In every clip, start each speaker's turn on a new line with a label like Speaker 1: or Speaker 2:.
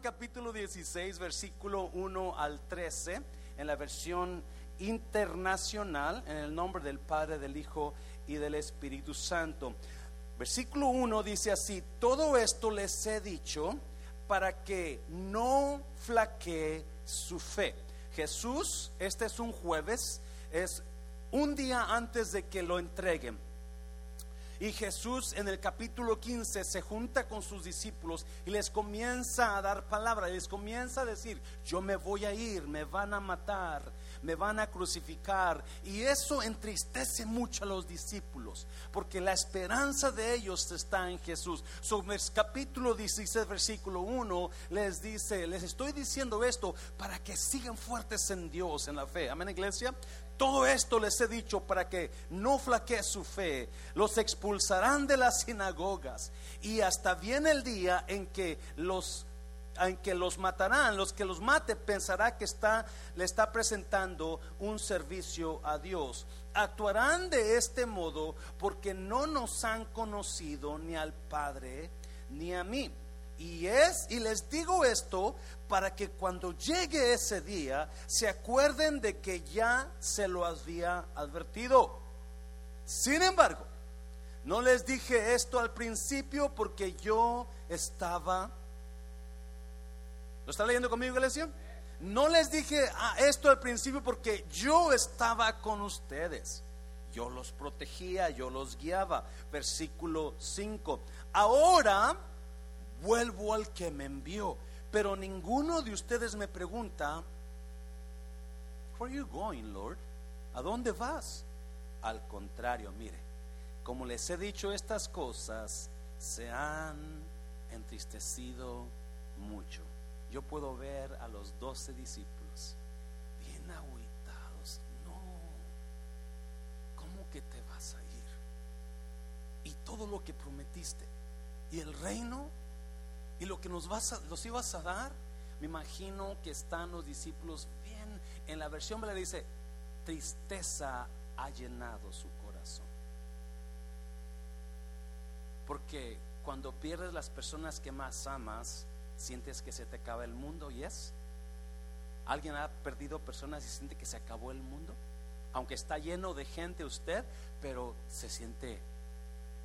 Speaker 1: Capítulo 16, versículo 1 al 13, en la versión internacional, en el nombre del Padre, del Hijo y del Espíritu Santo. Versículo 1 dice así, todo esto les he dicho para que no flaquee su fe. Jesús, este es un jueves, es un día antes de que lo entreguen. Y Jesús en el capítulo 15 se junta con sus discípulos y les comienza a dar palabra, les comienza a decir, yo me voy a ir, me van a matar, me van a crucificar. Y eso entristece mucho a los discípulos, porque la esperanza de ellos está en Jesús. Sobre el capítulo 16, versículo 1, les dice, les estoy diciendo esto para que sigan fuertes en Dios, en la fe. Amén, iglesia. Todo esto les he dicho para que no flaquee su fe. Los expulsarán de las sinagogas y hasta viene el día en que los en que los matarán, los que los mate pensará que está le está presentando un servicio a Dios. Actuarán de este modo porque no nos han conocido ni al Padre ni a mí. Y es y les digo esto para que cuando llegue ese día se acuerden de que ya se lo había advertido. Sin embargo, no les dije esto al principio porque yo estaba ¿Lo está leyendo conmigo, iglesia? No les dije ah, esto al principio porque yo estaba con ustedes. Yo los protegía, yo los guiaba. Versículo 5. Ahora vuelvo al que me envió. Pero ninguno de ustedes me pregunta, Where are you going, Lord? ¿A dónde vas? Al contrario, mire, como les he dicho estas cosas, se han entristecido mucho yo puedo ver a los doce discípulos bien aguitados. No, ¿cómo que te vas a ir? Y todo lo que prometiste, y el reino, y lo que nos vas a, los ibas a dar, me imagino que están los discípulos bien, en la versión le dice, tristeza ha llenado su corazón. Porque cuando pierdes las personas que más amas, sientes que se te acaba el mundo y es. ¿Alguien ha perdido personas y siente que se acabó el mundo? Aunque está lleno de gente usted, pero se siente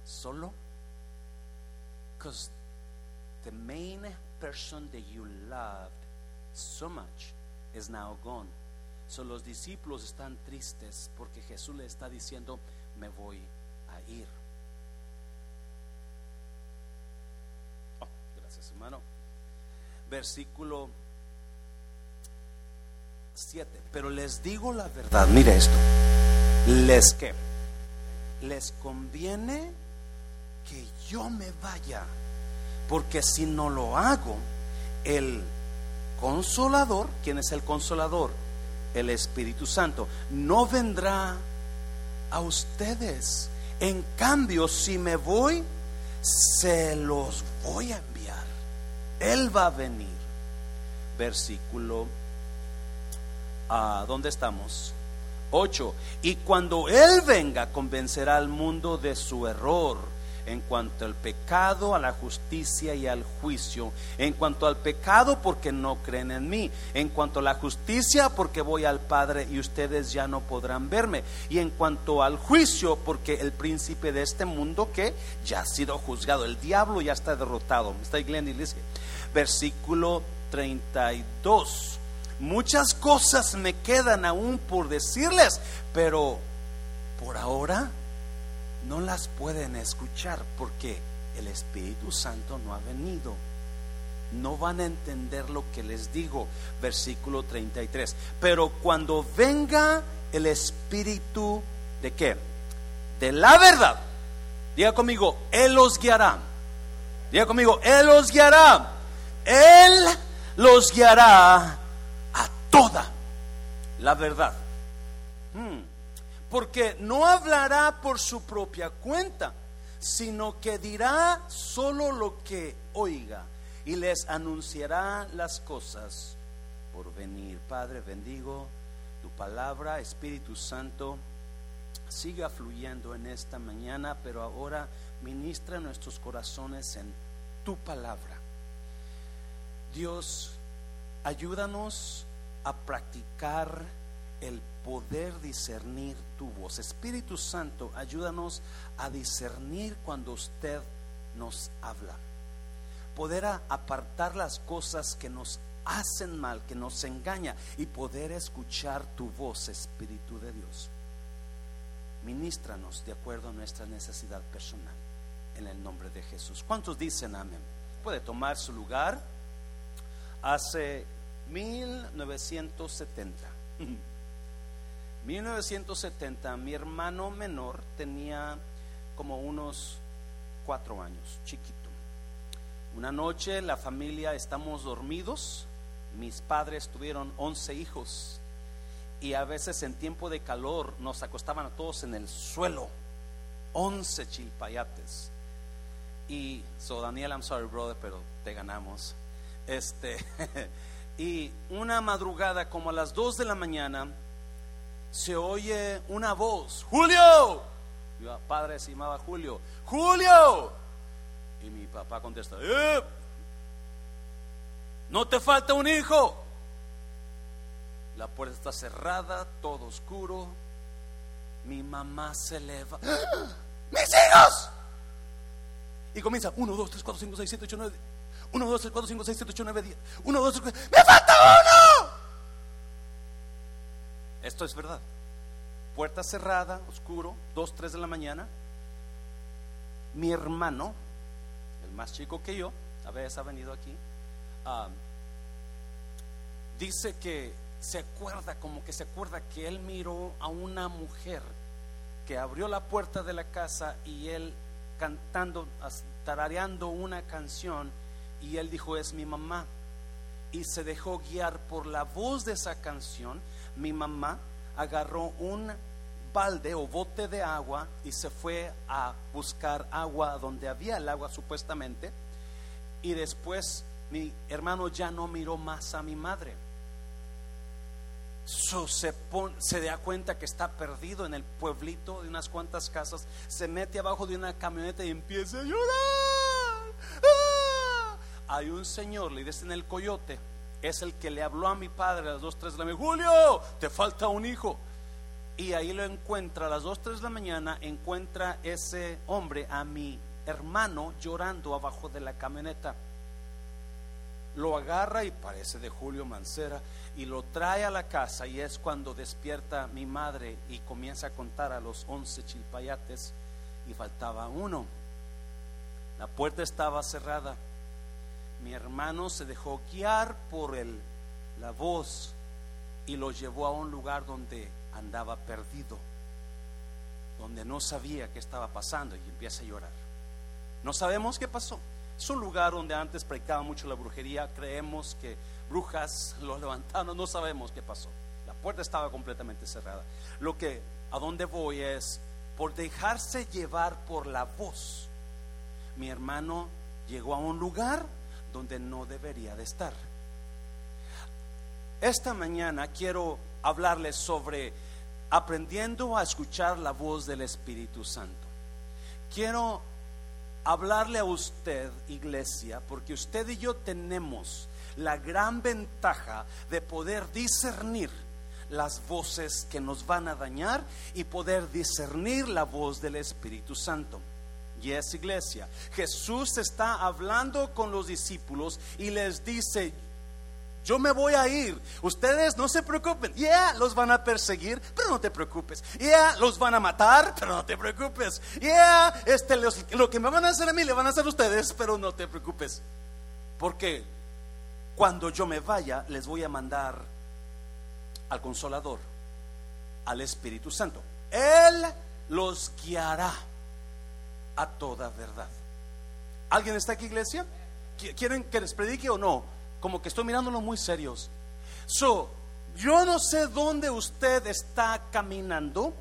Speaker 1: solo. Because the main person that you loved so much is now gone. So los discípulos están tristes porque Jesús le está diciendo, me voy a ir. Oh, gracias, hermano versículo 7. Pero les digo la verdad, mire esto. Les que les conviene que yo me vaya, porque si no lo hago, el consolador, ¿quién es el consolador? El Espíritu Santo, no vendrá a ustedes. En cambio, si me voy, se los voy a enviar. Él va a venir. Versículo, ¿a dónde estamos? 8. Y cuando Él venga, convencerá al mundo de su error en cuanto al pecado, a la justicia y al juicio. En cuanto al pecado, porque no creen en mí. En cuanto a la justicia, porque voy al Padre y ustedes ya no podrán verme. Y en cuanto al juicio, porque el príncipe de este mundo que ya ha sido juzgado, el diablo ya está derrotado. está Glenn dice, versículo 32. Muchas cosas me quedan aún por decirles, pero por ahora no las pueden escuchar porque el Espíritu Santo no ha venido. No van a entender lo que les digo. Versículo 33. Pero cuando venga el Espíritu de qué? De la verdad. Diga conmigo, Él los guiará. Diga conmigo, Él los guiará. Él los guiará a toda la verdad. Hmm porque no hablará por su propia cuenta, sino que dirá solo lo que oiga y les anunciará las cosas por venir. Padre, bendigo tu palabra, Espíritu Santo, siga fluyendo en esta mañana, pero ahora ministra nuestros corazones en tu palabra. Dios, ayúdanos a practicar el poder discernir tu voz. Espíritu Santo, ayúdanos a discernir cuando usted nos habla. Poder apartar las cosas que nos hacen mal, que nos engaña y poder escuchar tu voz, Espíritu de Dios. Ministranos de acuerdo a nuestra necesidad personal. En el nombre de Jesús. ¿Cuántos dicen amén? Puede tomar su lugar. Hace 1970. 1970, mi hermano menor tenía como unos cuatro años, chiquito. Una noche la familia estamos dormidos, mis padres tuvieron 11 hijos y a veces en tiempo de calor nos acostaban a todos en el suelo, 11 chilpayates. Y, so Daniel, I'm sorry brother, pero te ganamos. Este, y una madrugada como a las 2 de la mañana, se oye una voz, Julio. Mi padre se llamaba Julio, Julio. Y mi papá contesta, eh, no te falta un hijo. La puerta está cerrada, todo oscuro. Mi mamá se eleva. ¡Ah! ¡Mis hijos! Y comienza 1, 2, 3, 4, 5, 6, 7, 8, 9. 1, 2, 3, 4, 5, 6, 7, 8, 9, 10. 1, 2, 3, 4. ¡Me falta uno! Esto es verdad. Puerta cerrada, oscuro, 2, 3 de la mañana. Mi hermano, el más chico que yo, a veces ha venido aquí, uh, dice que se acuerda, como que se acuerda que él miró a una mujer que abrió la puerta de la casa y él cantando, tarareando una canción y él dijo es mi mamá y se dejó guiar por la voz de esa canción. Mi mamá agarró un balde o bote de agua y se fue a buscar agua donde había el agua supuestamente. Y después mi hermano ya no miró más a mi madre. se, da cuenta que está perdido en el pueblito de unas cuantas casas, se mete abajo de una camioneta y empieza a llorar. ¡Ah! Hay un señor, le dicen el coyote, es el que le habló a mi padre a las 2, 3 de la mañana, Julio, te falta un hijo. Y ahí lo encuentra a las 2, 3 de la mañana, encuentra ese hombre a mi hermano llorando abajo de la camioneta. Lo agarra y parece de Julio Mancera y lo trae a la casa y es cuando despierta mi madre y comienza a contar a los 11 chilpayates y faltaba uno. La puerta estaba cerrada mi hermano se dejó guiar por el, la voz y lo llevó a un lugar donde andaba perdido, donde no sabía qué estaba pasando y empieza a llorar. No sabemos qué pasó. Es un lugar donde antes practicaba mucho la brujería, creemos que brujas lo levantaron, no sabemos qué pasó. La puerta estaba completamente cerrada. Lo que a donde voy es por dejarse llevar por la voz. Mi hermano llegó a un lugar donde no debería de estar. Esta mañana quiero hablarles sobre aprendiendo a escuchar la voz del Espíritu Santo. Quiero hablarle a usted, iglesia, porque usted y yo tenemos la gran ventaja de poder discernir las voces que nos van a dañar y poder discernir la voz del Espíritu Santo. Y es iglesia. Jesús está hablando con los discípulos y les dice, yo me voy a ir. Ustedes no se preocupen. Ya los van a perseguir, pero no te preocupes. Ya los van a matar, pero no te preocupes. Ya este, lo que me van a hacer a mí le van a hacer a ustedes, pero no te preocupes. Porque cuando yo me vaya, les voy a mandar al Consolador, al Espíritu Santo. Él los guiará a toda verdad. ¿Alguien está aquí, iglesia? ¿Quieren que les predique o no? Como que estoy mirándolo muy serios. So, yo no sé dónde usted está caminando.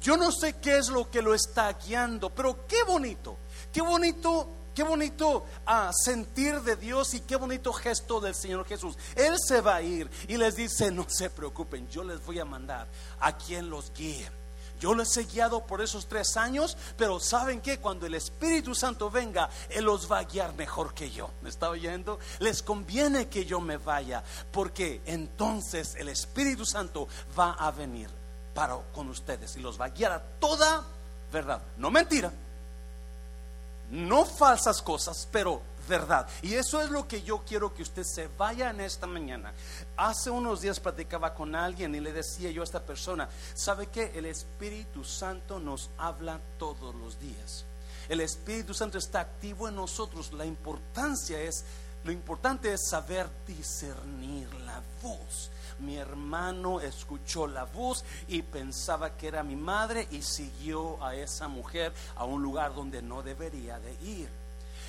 Speaker 1: Yo no sé qué es lo que lo está guiando, pero qué bonito, qué bonito, qué bonito ah, sentir de Dios y qué bonito gesto del Señor Jesús. Él se va a ir y les dice, no se preocupen, yo les voy a mandar a quien los guíe Yo les he guiado por esos tres años, pero ¿saben que Cuando el Espíritu Santo venga, Él los va a guiar mejor que yo. ¿Me está oyendo? Les conviene que yo me vaya, porque entonces el Espíritu Santo va a venir para con ustedes y los va a guiar a toda verdad. No mentira, no falsas cosas, pero verdad. Y eso es lo que yo quiero que usted se vaya en esta mañana. Hace unos días platicaba con alguien y le decía yo a esta persona, ¿sabe que el Espíritu Santo nos habla todos los días? El Espíritu Santo está activo en nosotros. La importancia es, lo importante es saber discernir la voz. Mi hermano escuchó la voz y pensaba que era mi madre y siguió a esa mujer a un lugar donde no debería de ir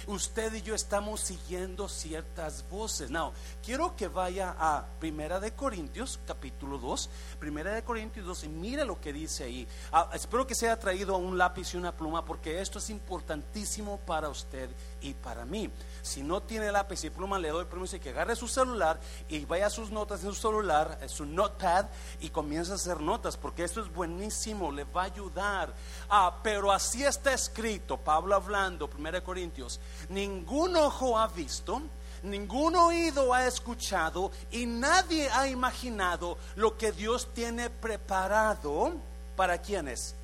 Speaker 1: usted y yo estamos siguiendo ciertas voces. No, quiero que vaya a Primera de Corintios, capítulo 2, Primera de Corintios 2 y mire lo que dice ahí. Ah, espero que se haya traído un lápiz y una pluma porque esto es importantísimo para usted y para mí. Si no tiene lápiz y pluma, le doy permiso que agarre su celular y vaya a sus notas en su celular, en su notepad y comience a hacer notas, porque esto es buenísimo, le va a ayudar. Ah, pero así está escrito, Pablo hablando, 1 Corintios, ningún ojo ha visto, ningún oído ha escuchado y nadie ha imaginado lo que Dios tiene preparado para quienes,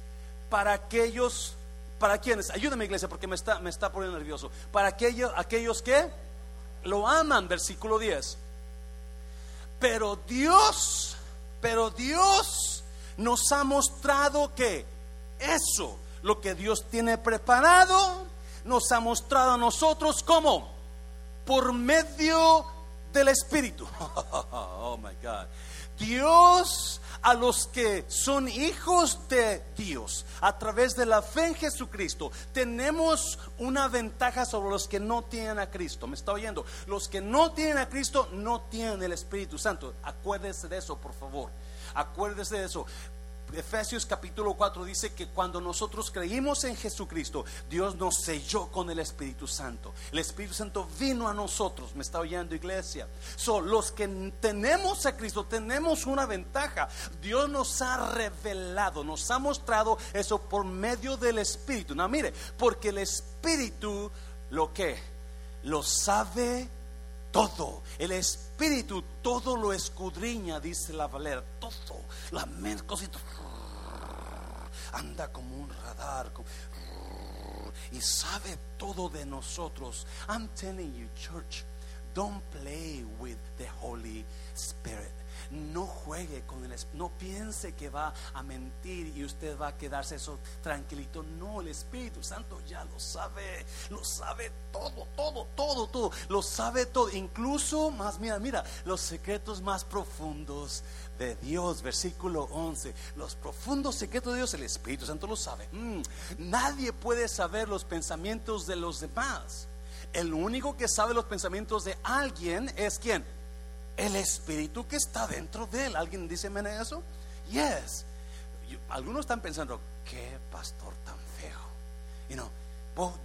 Speaker 1: para aquellos ¿Para quiénes? Ayúdame iglesia porque me está, me está poniendo nervioso. Para aquellos, aquellos que lo aman, versículo 10. Pero Dios, pero Dios nos ha mostrado que eso, lo que Dios tiene preparado, nos ha mostrado a nosotros como por medio del Espíritu. oh my God. Dios a los que son hijos de Dios a través de la fe en Jesucristo, tenemos una ventaja sobre los que no tienen a Cristo. ¿Me está oyendo? Los que no tienen a Cristo no tienen el Espíritu Santo. Acuérdese de eso, por favor. Acuérdese de eso. Efesios capítulo 4 dice que cuando nosotros creímos en Jesucristo, Dios nos selló con el Espíritu Santo. El Espíritu Santo vino a nosotros. ¿Me está oyendo, iglesia? Son los que tenemos a Cristo tenemos una ventaja. Dios nos ha revelado, nos ha mostrado eso por medio del Espíritu. No, mire, porque el Espíritu lo que lo sabe todo. El Espíritu todo lo escudriña, dice la Valera. Todo. La mente, cositas anda como un radar y sabe todo de nosotros. I'm telling you, church, don't play with the Holy Spirit. No juegue con el no piense que va a mentir y usted va a quedarse eso tranquilito. No, el Espíritu Santo ya lo sabe, lo sabe todo, todo, todo, todo, lo sabe todo, incluso más, mira, mira, los secretos más profundos de Dios, versículo 11. Los profundos secretos de Dios, el Espíritu Santo lo sabe. Mm, nadie puede saber los pensamientos de los demás. El único que sabe los pensamientos de alguien es quién? El Espíritu que está dentro de él. ¿Alguien dice eso? Yes. algunos están pensando, qué pastor tan feo. Y no,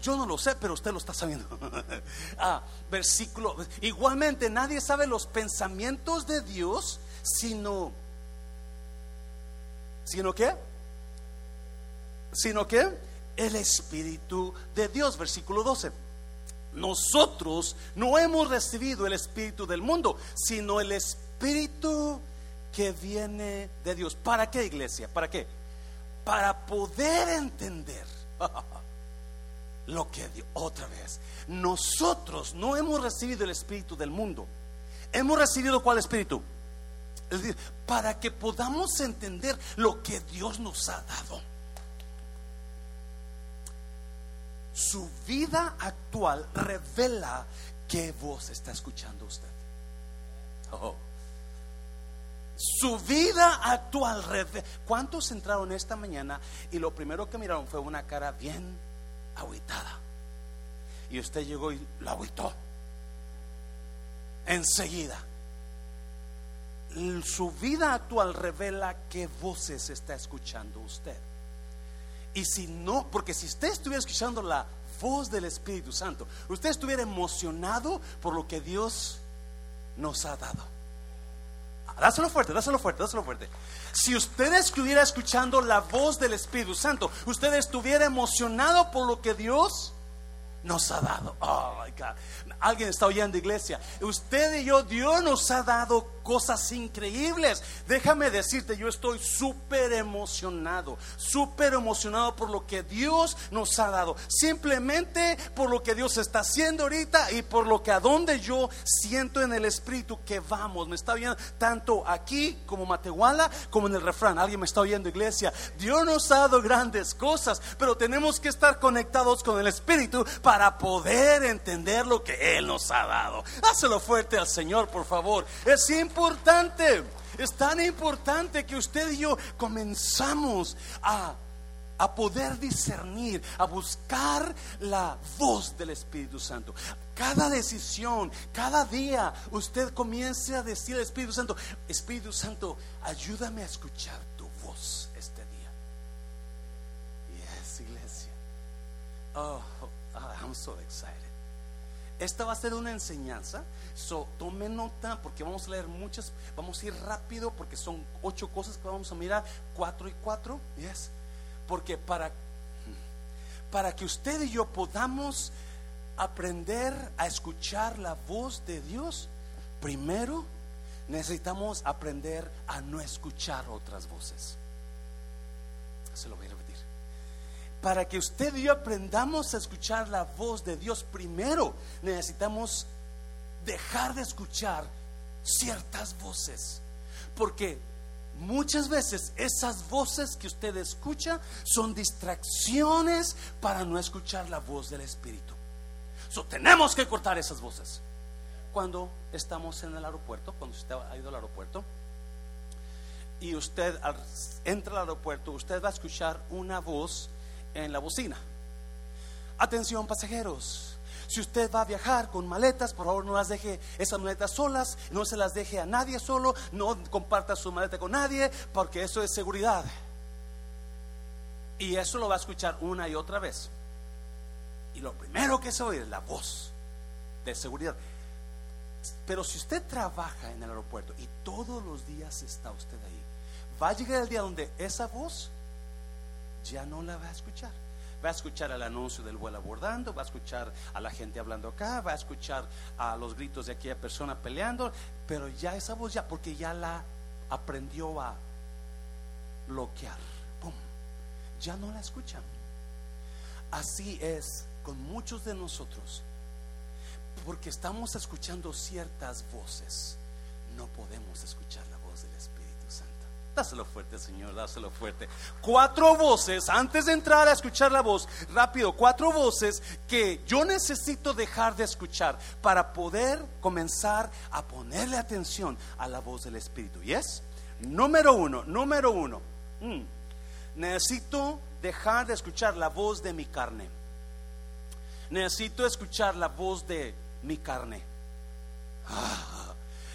Speaker 1: yo no lo sé, pero usted lo está sabiendo. ah, versículo. Igualmente, nadie sabe los pensamientos de Dios sino, sino que, sino que el Espíritu de Dios, versículo 12. Nosotros no hemos recibido el Espíritu del mundo, sino el Espíritu que viene de Dios. ¿Para qué iglesia? ¿Para qué? Para poder entender lo que Dios, otra vez, nosotros no hemos recibido el Espíritu del mundo. Hemos recibido cuál Espíritu? Para que podamos entender lo que Dios nos ha dado. Su vida actual revela qué voz está escuchando usted. Oh. Su vida actual revela. ¿Cuántos entraron esta mañana y lo primero que miraron fue una cara bien aguitada? Y usted llegó y lo agüitó. Enseguida su vida actual revela qué voces está escuchando usted. Y si no, porque si usted estuviera escuchando la voz del Espíritu Santo, usted estuviera emocionado por lo que Dios nos ha dado. Dáselo fuerte, dáselo fuerte, dáselo fuerte. Si usted estuviera escuchando la voz del Espíritu Santo, usted estuviera emocionado por lo que Dios nos ha dado. Oh my God. Alguien está oyendo, iglesia. Usted y yo, Dios nos ha dado cosas increíbles. Déjame decirte, yo estoy súper emocionado, súper emocionado por lo que Dios nos ha dado. Simplemente por lo que Dios está haciendo ahorita y por lo que a donde yo siento en el Espíritu que vamos. Me está oyendo tanto aquí como Matehuala como en el refrán. Alguien me está oyendo, iglesia. Dios nos ha dado grandes cosas, pero tenemos que estar conectados con el Espíritu para poder entender lo que Él nos ha dado. Házelo fuerte al Señor, por favor. Es importante, es tan importante que usted y yo comenzamos a, a poder discernir, a buscar la voz del Espíritu Santo. Cada decisión, cada día, usted comience a decir al Espíritu Santo, Espíritu Santo, ayúdame a escuchar tu voz este día. Yes, iglesia. Oh, I'm so excited. Esta va a ser una enseñanza. So, tome nota porque vamos a leer muchas. Vamos a ir rápido porque son ocho cosas que vamos a mirar. Cuatro y cuatro. Yes. Porque para, para que usted y yo podamos aprender a escuchar la voz de Dios, primero necesitamos aprender a no escuchar otras voces. Se lo voy para que usted y yo aprendamos a escuchar la voz de Dios, primero necesitamos dejar de escuchar ciertas voces. Porque muchas veces esas voces que usted escucha son distracciones para no escuchar la voz del Espíritu. Tenemos que cortar esas voces. Cuando estamos en el aeropuerto, cuando usted ha ido al aeropuerto, y usted entra al aeropuerto, usted va a escuchar una voz en la bocina. Atención pasajeros, si usted va a viajar con maletas, por favor no las deje esas maletas solas, no se las deje a nadie solo, no comparta su maleta con nadie, porque eso es seguridad. Y eso lo va a escuchar una y otra vez. Y lo primero que se oye es la voz de seguridad. Pero si usted trabaja en el aeropuerto y todos los días está usted ahí, va a llegar el día donde esa voz ya no la va a escuchar. Va a escuchar el anuncio del vuelo abordando, va a escuchar a la gente hablando acá, va a escuchar a los gritos de aquella persona peleando, pero ya esa voz ya, porque ya la aprendió a bloquear. ¡Pum! Ya no la escuchan. Así es con muchos de nosotros, porque estamos escuchando ciertas voces, no podemos escuchar la voz del Espíritu. Dáselo fuerte, Señor, dáselo fuerte. Cuatro voces, antes de entrar a escuchar la voz, rápido, cuatro voces que yo necesito dejar de escuchar para poder comenzar a ponerle atención a la voz del Espíritu. ¿Y es? Número uno, número uno. Mm. necesito dejar de escuchar la voz de mi carne. Necesito escuchar la voz de mi carne. Ah,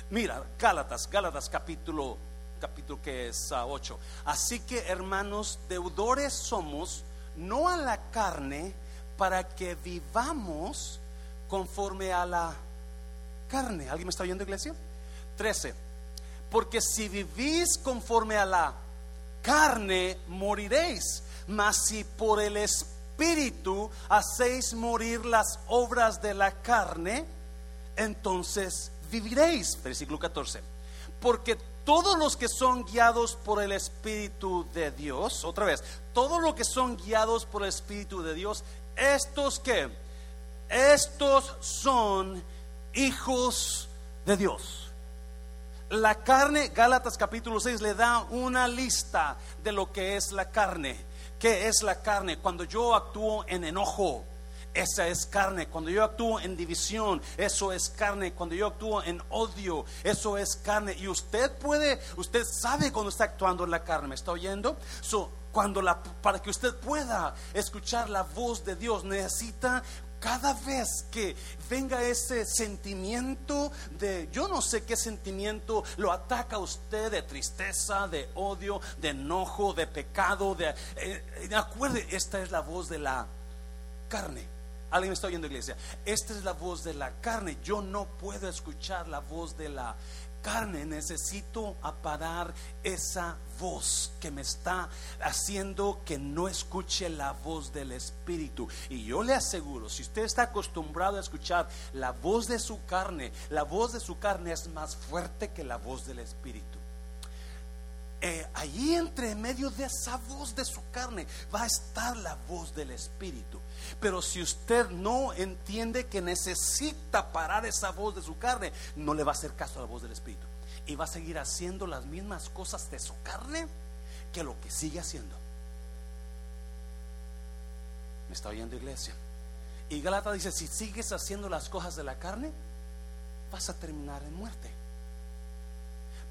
Speaker 1: mira, Gálatas, Gálatas capítulo capítulo que es 8. Ah, Así que hermanos, deudores somos, no a la carne, para que vivamos conforme a la carne. ¿Alguien me está oyendo, iglesia? 13. Porque si vivís conforme a la carne, moriréis. Mas si por el Espíritu hacéis morir las obras de la carne, entonces viviréis. Versículo 14. Porque todos los que son guiados por el Espíritu de Dios, otra vez, todos los que son guiados por el Espíritu de Dios, estos que, estos son hijos de Dios. La carne, Gálatas capítulo 6 le da una lista de lo que es la carne. ¿Qué es la carne? Cuando yo actúo en enojo, esa es carne. Cuando yo actúo en división, eso es carne. Cuando yo actúo en odio, eso es carne. Y usted puede, usted sabe cuando está actuando en la carne. ¿Me está oyendo? So, cuando la, para que usted pueda escuchar la voz de Dios, necesita cada vez que venga ese sentimiento de, yo no sé qué sentimiento lo ataca a usted de tristeza, de odio, de enojo, de pecado, de, eh, acuerde, esta es la voz de la carne. Alguien me está oyendo, iglesia. Esta es la voz de la carne. Yo no puedo escuchar la voz de la carne. Necesito aparar esa voz que me está haciendo que no escuche la voz del Espíritu. Y yo le aseguro, si usted está acostumbrado a escuchar la voz de su carne, la voz de su carne es más fuerte que la voz del Espíritu. Eh, allí entre medio de esa voz de su carne va a estar la voz del Espíritu. Pero si usted no entiende que necesita parar esa voz de su carne, no le va a hacer caso a la voz del Espíritu. Y va a seguir haciendo las mismas cosas de su carne que lo que sigue haciendo. ¿Me está oyendo iglesia? Y Galata dice, si sigues haciendo las cosas de la carne, vas a terminar en muerte.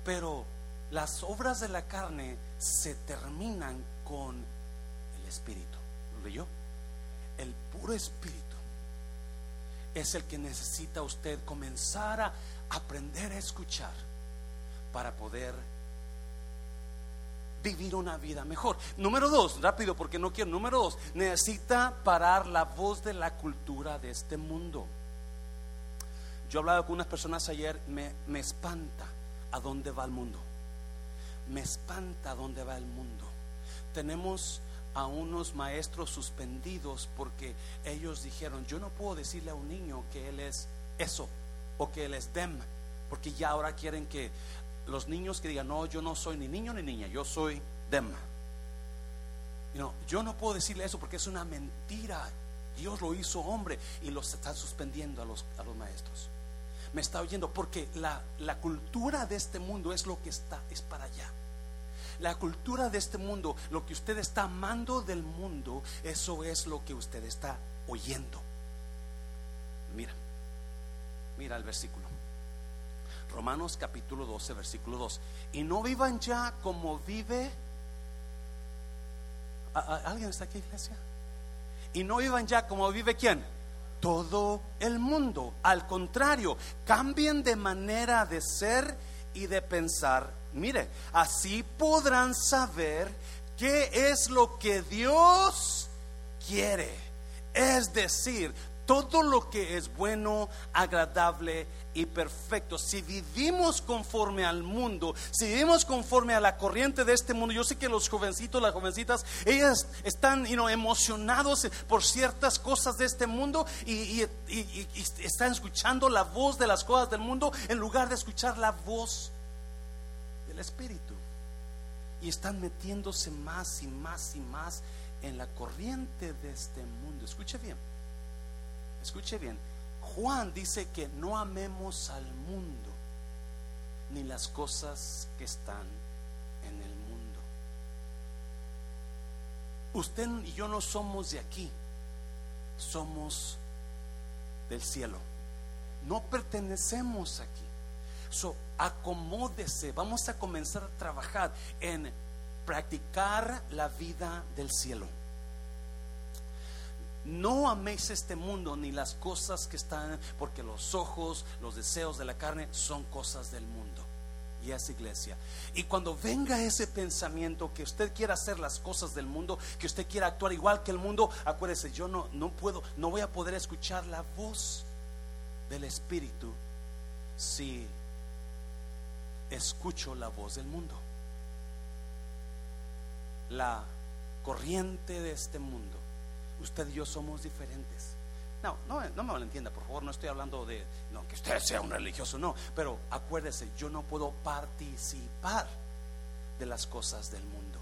Speaker 1: Pero las obras de la carne se terminan con el Espíritu. ¿Lo leyó? El puro Espíritu es el que necesita usted comenzar a aprender a escuchar para poder vivir una vida mejor. Número dos, rápido porque no quiero. Número dos, necesita parar la voz de la cultura de este mundo. Yo hablaba con unas personas ayer, me, me espanta a dónde va el mundo me espanta dónde va el mundo. Tenemos a unos maestros suspendidos porque ellos dijeron, yo no puedo decirle a un niño que él es eso o que él es dem, porque ya ahora quieren que los niños que digan, no, yo no soy ni niño ni niña, yo soy dem. No, yo no puedo decirle eso porque es una mentira. Dios lo hizo hombre y los está suspendiendo a los, a los maestros. Me está oyendo porque la, la cultura de este mundo es lo que está, es para allá. La cultura de este mundo, lo que usted está amando del mundo, eso es lo que usted está oyendo. Mira, mira el versículo. Romanos capítulo 12, versículo 2. Y no vivan ya como vive. ¿Alguien está aquí, iglesia? Y no vivan ya como vive quién? Todo el mundo. Al contrario, cambien de manera de ser y de pensar Mire, así podrán saber qué es lo que Dios quiere. Es decir, todo lo que es bueno, agradable y perfecto. Si vivimos conforme al mundo, si vivimos conforme a la corriente de este mundo, yo sé que los jovencitos, las jovencitas, ellas están emocionados por ciertas cosas de este mundo y, y están escuchando la voz de las cosas del mundo en lugar de escuchar la voz el Espíritu. Y están metiéndose más y más y más en la corriente de este mundo. Escuche bien, escuche bien. Juan dice que no amemos al mundo ni las cosas que están en el mundo. Usted y yo no somos de aquí, somos del cielo. No pertenecemos aquí. So, acomódese, vamos a comenzar a trabajar en practicar la vida del cielo. No améis este mundo ni las cosas que están, porque los ojos, los deseos de la carne son cosas del mundo. Y es iglesia. Y cuando venga ese pensamiento que usted quiera hacer las cosas del mundo, que usted quiera actuar igual que el mundo, acuérdese, yo no, no puedo, no voy a poder escuchar la voz del Espíritu si escucho la voz del mundo. La corriente de este mundo. Usted y yo somos diferentes. No, no, no me entienda por favor, no estoy hablando de no, que usted sea un religioso, no, pero acuérdese, yo no puedo participar de las cosas del mundo.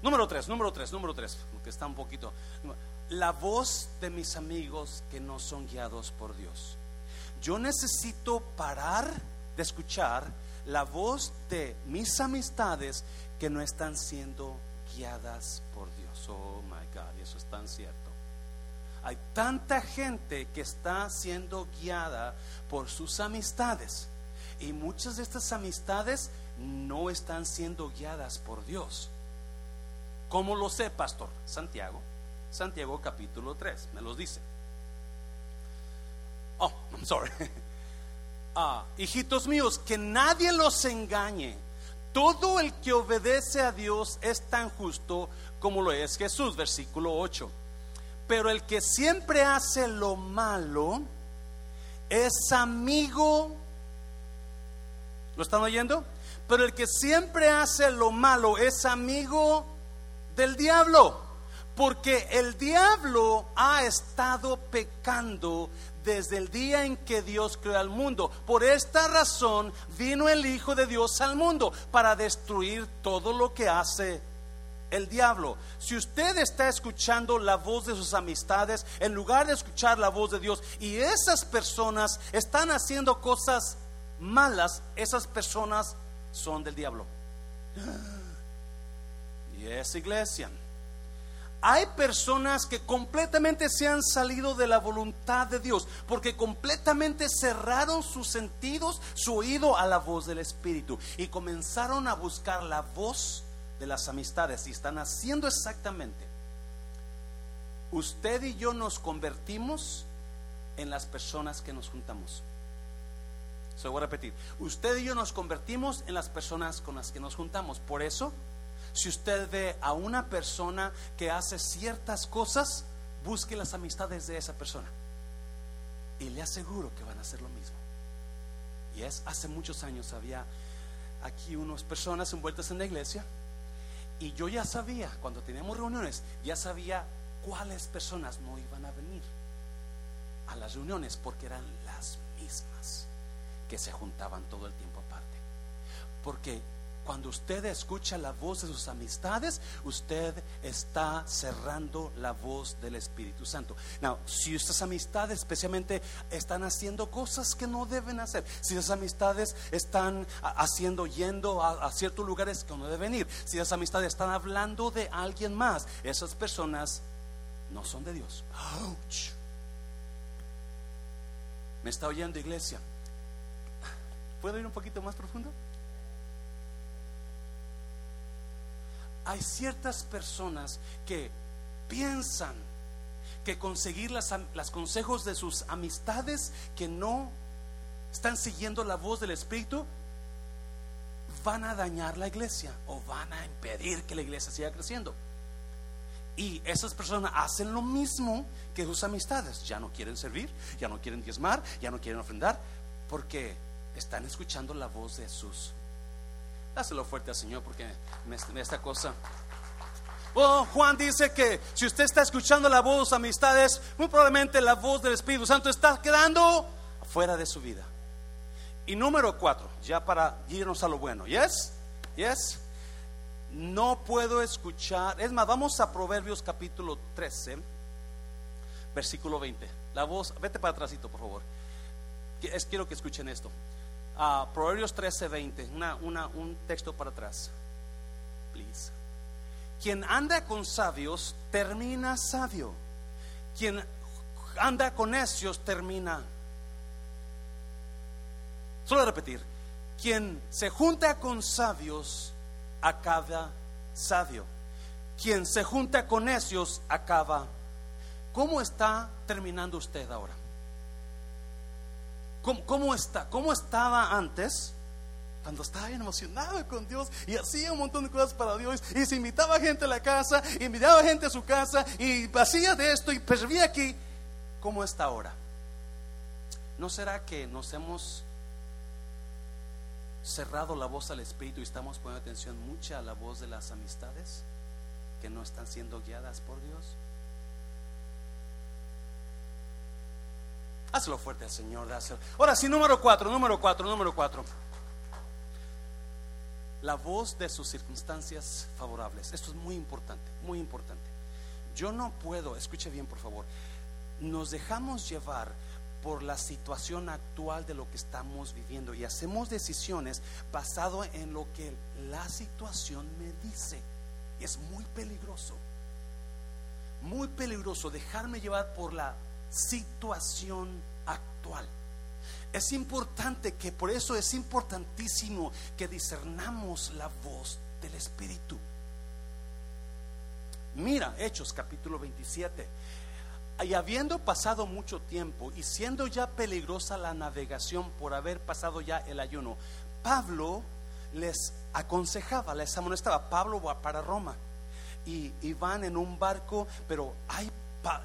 Speaker 1: Número tres, número tres, número tres, que está un poquito. La voz de mis amigos que no son guiados por Dios. Yo necesito parar de escuchar la voz de mis amistades que no están siendo guiadas por Dios. Oh my God, eso es tan cierto. Hay tanta gente que está siendo guiada por sus amistades y muchas de estas amistades no están siendo guiadas por Dios. ¿Cómo lo sé, pastor? Santiago, Santiago capítulo 3, me los dice. Oh, I'm sorry. Ah, hijitos míos, que nadie los engañe. Todo el que obedece a Dios es tan justo como lo es Jesús, versículo 8. Pero el que siempre hace lo malo es amigo. ¿Lo están oyendo? Pero el que siempre hace lo malo es amigo del diablo. Porque el diablo ha estado pecando desde el día en que Dios creó al mundo. Por esta razón vino el Hijo de Dios al mundo para destruir todo lo que hace el diablo. Si usted está escuchando la voz de sus amistades en lugar de escuchar la voz de Dios y esas personas están haciendo cosas malas, esas personas son del diablo. Y es iglesia. Hay personas que completamente se han salido de la voluntad de Dios porque completamente cerraron sus sentidos, su oído a la voz del Espíritu y comenzaron a buscar la voz de las amistades y están haciendo exactamente. Usted y yo nos convertimos en las personas que nos juntamos. Se voy a repetir. Usted y yo nos convertimos en las personas con las que nos juntamos. Por eso, si usted ve a una persona que hace ciertas cosas, busque las amistades de esa persona. Y le aseguro que van a hacer lo mismo. Y es, hace muchos años había aquí unas personas envueltas en la iglesia y yo ya sabía, cuando teníamos reuniones, ya sabía cuáles personas no iban a venir a las reuniones porque eran las mismas que se juntaban todo el tiempo aparte. Porque cuando usted escucha la voz de sus amistades, usted está cerrando la voz del Espíritu Santo. Now, si estas amistades especialmente están haciendo cosas que no deben hacer, si esas amistades están haciendo, yendo a, ciertos lugares que no deben ir, si esas amistades están hablando de alguien más, esas personas no son de Dios. ¿Me está oyendo, iglesia? ¿Puedo ir un poquito más profundo? Hay ciertas personas que piensan que conseguir las, consejos de sus amistades que no están siguiendo la voz del Espíritu van a dañar la iglesia o van a impedir que la iglesia siga creciendo. Y esas personas hacen lo mismo que sus amistades. Ya no quieren servir, ya no quieren diezmar, ya no quieren ofrendar, porque están escuchando la voz de sus Dáselo fuerte al Señor porque esta cosa. Oh, Juan dice que si usted está escuchando la voz amistades, muy probablemente la voz del Espíritu Santo está quedando fuera de su vida. Y número cuatro, ya para irnos a lo bueno, ¿yes? ¿Yes? No puedo escuchar, es más, vamos a Proverbios capítulo 13, versículo 20. La voz, vete para atrásito, por favor. Es, quiero que escuchen esto. Proverbios 13, 20, un texto para atrás. Please. Quien anda con sabios termina sabio. Quien anda con necios termina. Solo repetir. Quien se junta con sabios acaba sabio. Quien se junta con necios acaba. ¿Cómo está terminando usted ahora? ¿Cómo, está? ¿Cómo estaba antes? Cuando estaba bien emocionado con Dios y hacía un montón de cosas para Dios y se invitaba gente a la casa, invitaba gente a su casa y hacía de esto y servía aquí. ¿Cómo está ahora? ¿No será que nos hemos cerrado la voz al Espíritu y estamos poniendo atención mucha a la voz de las amistades que no están siendo guiadas por Dios? Hazlo fuerte al Señor. Ahora sí, número cuatro, número cuatro, número cuatro. La voz de sus circunstancias favorables. Esto es muy importante, muy importante. Yo no puedo, escuche bien por favor, nos dejamos llevar por la situación actual de lo que estamos viviendo y hacemos decisiones basado en lo que la situación me dice. Es muy peligroso, muy peligroso dejarme llevar por la situación actual. Es importante que por eso es importantísimo que discernamos la voz del Espíritu. Mira, Hechos capítulo 27. Y habiendo pasado mucho tiempo y siendo ya peligrosa la navegación por haber pasado ya el ayuno, Pablo les aconsejaba, les amonestaba, Pablo va para Roma y, y van en un barco, pero hay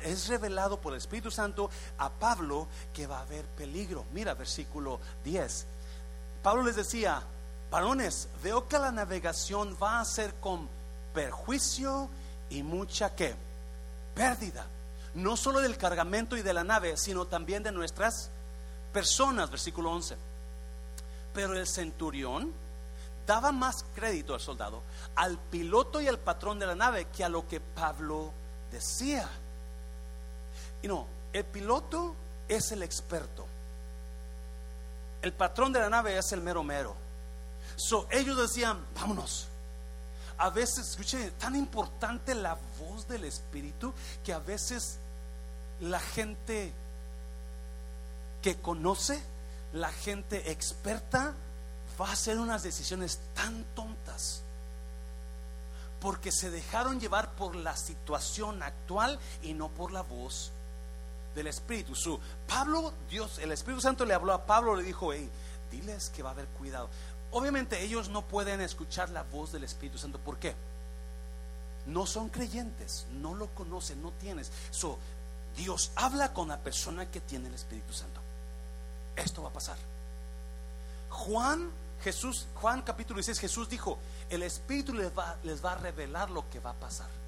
Speaker 1: es revelado por el Espíritu Santo a Pablo que va a haber peligro. Mira, versículo 10. Pablo les decía, varones, veo que la navegación va a ser con perjuicio y mucha que pérdida. No solo del cargamento y de la nave, sino también de nuestras personas, versículo 11. Pero el centurión daba más crédito al soldado, al piloto y al patrón de la nave que a lo que Pablo decía. Y no, el piloto es el experto. El patrón de la nave es el mero mero. So, ellos decían, vámonos. A veces, escuche, tan importante la voz del Espíritu que a veces la gente que conoce, la gente experta, va a hacer unas decisiones tan tontas porque se dejaron llevar por la situación actual y no por la voz del Espíritu. Su Pablo, Dios, el Espíritu Santo le habló a Pablo, le dijo, hey, diles que va a haber cuidado. Obviamente ellos no pueden escuchar la voz del Espíritu Santo. ¿Por qué? No son creyentes, no lo conocen, no tienes. So, Dios habla con la persona que tiene el Espíritu Santo. Esto va a pasar. Juan, Jesús, Juan capítulo 16, Jesús dijo, el Espíritu les va, les va a revelar lo que va a pasar.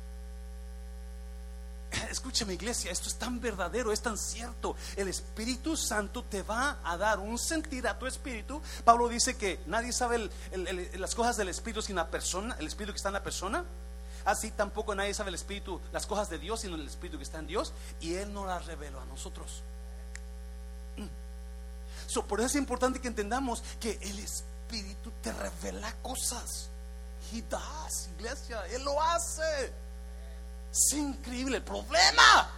Speaker 1: Escúchame iglesia, esto es tan verdadero, es tan cierto. El Espíritu Santo te va a dar un sentir a tu espíritu. Pablo dice que nadie sabe las cosas del Espíritu sin la persona, el Espíritu que está en la persona. Así tampoco nadie sabe el Espíritu, las cosas de Dios, sino el Espíritu que está en Dios. Y Él no las reveló a nosotros. por eso es importante que entendamos que el Espíritu te revela cosas. He does, iglesia, Él lo hace. Es increíble. El problema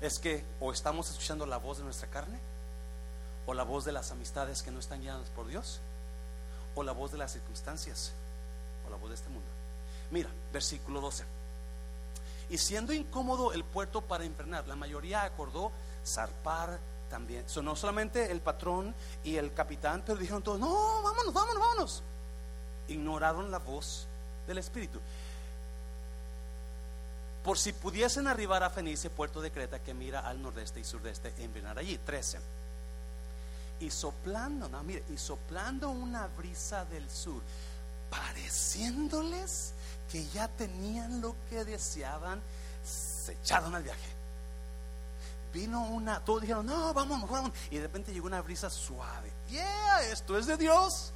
Speaker 1: es que o estamos escuchando la voz de nuestra carne, o la voz de las amistades que no están guiadas por Dios, o la voz de las circunstancias, o la voz de este mundo. Mira, versículo 12. Y siendo incómodo el puerto para invernar, la mayoría acordó zarpar también. no solamente el patrón y el capitán, pero dijeron todos, no, vámonos, vámonos, vámonos. Ignoraron la voz del Espíritu por si pudiesen arribar a Fenice, puerto de Creta, que mira al nordeste y surdeste, enviar allí. 13. Y soplando, no, mire, y soplando una brisa del sur, pareciéndoles que ya tenían lo que deseaban, se echaron al viaje. Vino una, todos dijeron, no, vamos, vamos. Y de repente llegó una brisa suave. Yeah, esto es de Dios.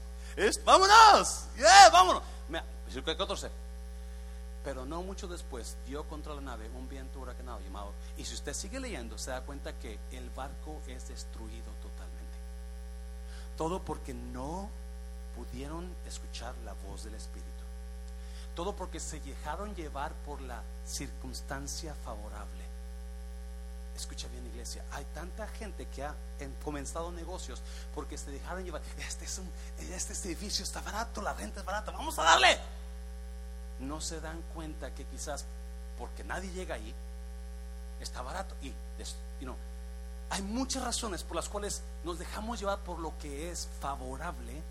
Speaker 1: Vámonos. Yeah, vámonos. Mira, 14. Pero no mucho después dio contra la nave un viento huracanado llamado. Y si usted sigue leyendo, se da cuenta que el barco es destruido totalmente. Todo porque no pudieron escuchar la voz del Espíritu. Todo porque se dejaron llevar por la circunstancia favorable. Escucha bien, iglesia. Hay tanta gente que ha comenzado negocios porque se dejaron llevar. Este, es un, este edificio está barato, la renta es barata. Vamos a darle no se dan cuenta que quizás porque nadie llega ahí, está barato. Y, no, hay muchas razones por las cuales nos dejamos llevar por lo que es favorable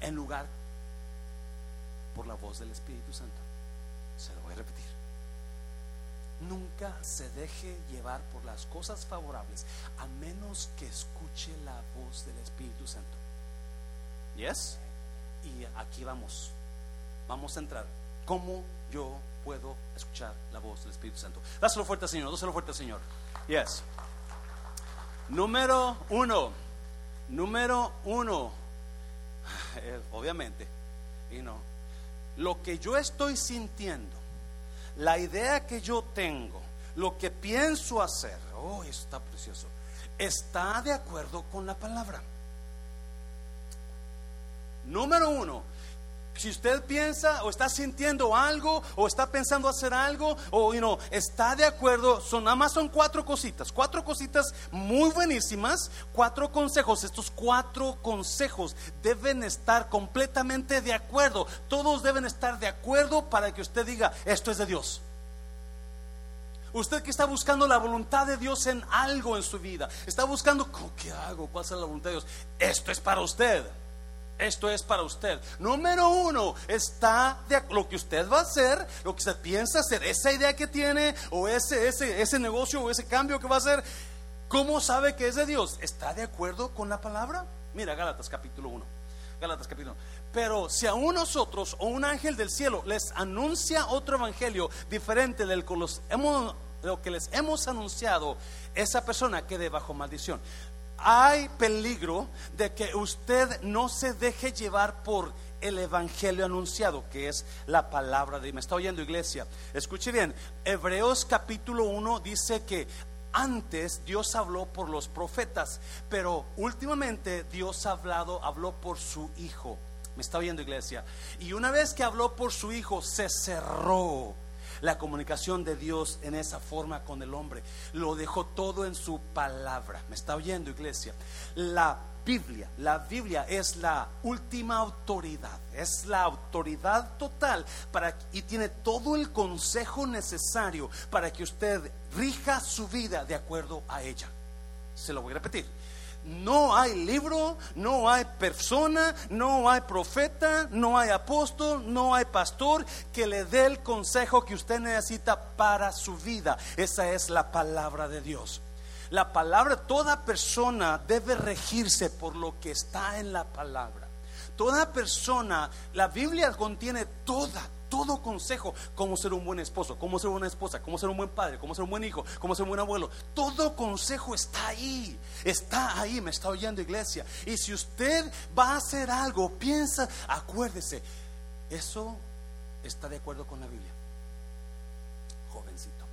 Speaker 1: en lugar por la voz del Espíritu Santo. Se lo voy a repetir. Nunca se deje llevar por las cosas favorables a menos que escuche la voz del Espíritu Santo. ¿Yes? Y aquí vamos. Vamos a entrar. ¿Cómo yo puedo escuchar la voz del Espíritu Santo? Dáselo fuerte, Señor. Dáselo fuerte, Señor. Yes. Número uno. Número uno. Eh, obviamente. Y no. Lo que yo estoy sintiendo, la idea que yo tengo, lo que pienso hacer, oh, está precioso, está de acuerdo con la palabra. Número uno, si usted piensa o está sintiendo algo o está pensando hacer algo o you está de acuerdo, son nada más son cuatro cositas, cuatro cositas muy buenísimas, cuatro consejos. Estos cuatro consejos deben estar completamente de acuerdo. Todos deben estar de acuerdo para que usted diga, esto es de Dios. Usted que está buscando la voluntad de Dios en algo en su vida, está buscando, ¿qué hago? ¿Cuál es la voluntad de Dios? Esto es para usted. Esto es para usted. Número uno, está de lo que usted va a hacer, lo que usted piensa hacer, esa idea que tiene, o ese, ese, ese negocio, o ese cambio que va a hacer. ¿Cómo sabe que es de Dios? ¿Está de acuerdo con la palabra? Mira, Gálatas capítulo 1. Gálatas capítulo 1. Pero si a nosotros o un ángel del cielo les anuncia otro evangelio diferente del que los hemos, lo que les hemos anunciado, esa persona quede bajo maldición hay peligro de que usted no se deje llevar por el evangelio anunciado, que es la palabra de Dios. ¿Me está oyendo, iglesia? Escuche bien, Hebreos capítulo 1 dice que antes Dios habló por los profetas, pero últimamente Dios ha hablado, habló por su hijo. ¿Me está oyendo, iglesia? Y una vez que habló por su hijo, se cerró la comunicación de Dios en esa forma con el hombre. Lo dejó todo en su palabra. ¿Me está oyendo, iglesia? La Biblia, la Biblia es la última autoridad, es la autoridad total para y tiene todo el consejo necesario para que usted rija su vida de acuerdo a ella. Se lo voy a repetir. No hay libro, no hay persona, no hay profeta, no hay apóstol, no hay pastor que le dé el consejo que usted necesita para su vida. Esa es la palabra de Dios. La palabra, toda persona debe regirse por lo que está en la palabra. Toda persona, la Biblia contiene toda, todo consejo, cómo ser un buen esposo, cómo ser una esposa, cómo ser un buen padre, cómo ser un buen hijo, cómo ser un buen abuelo. Todo consejo está ahí, está ahí, me está oyendo iglesia. Y si usted va a hacer algo, piensa, acuérdese, eso está de acuerdo con la Biblia. Jovencito,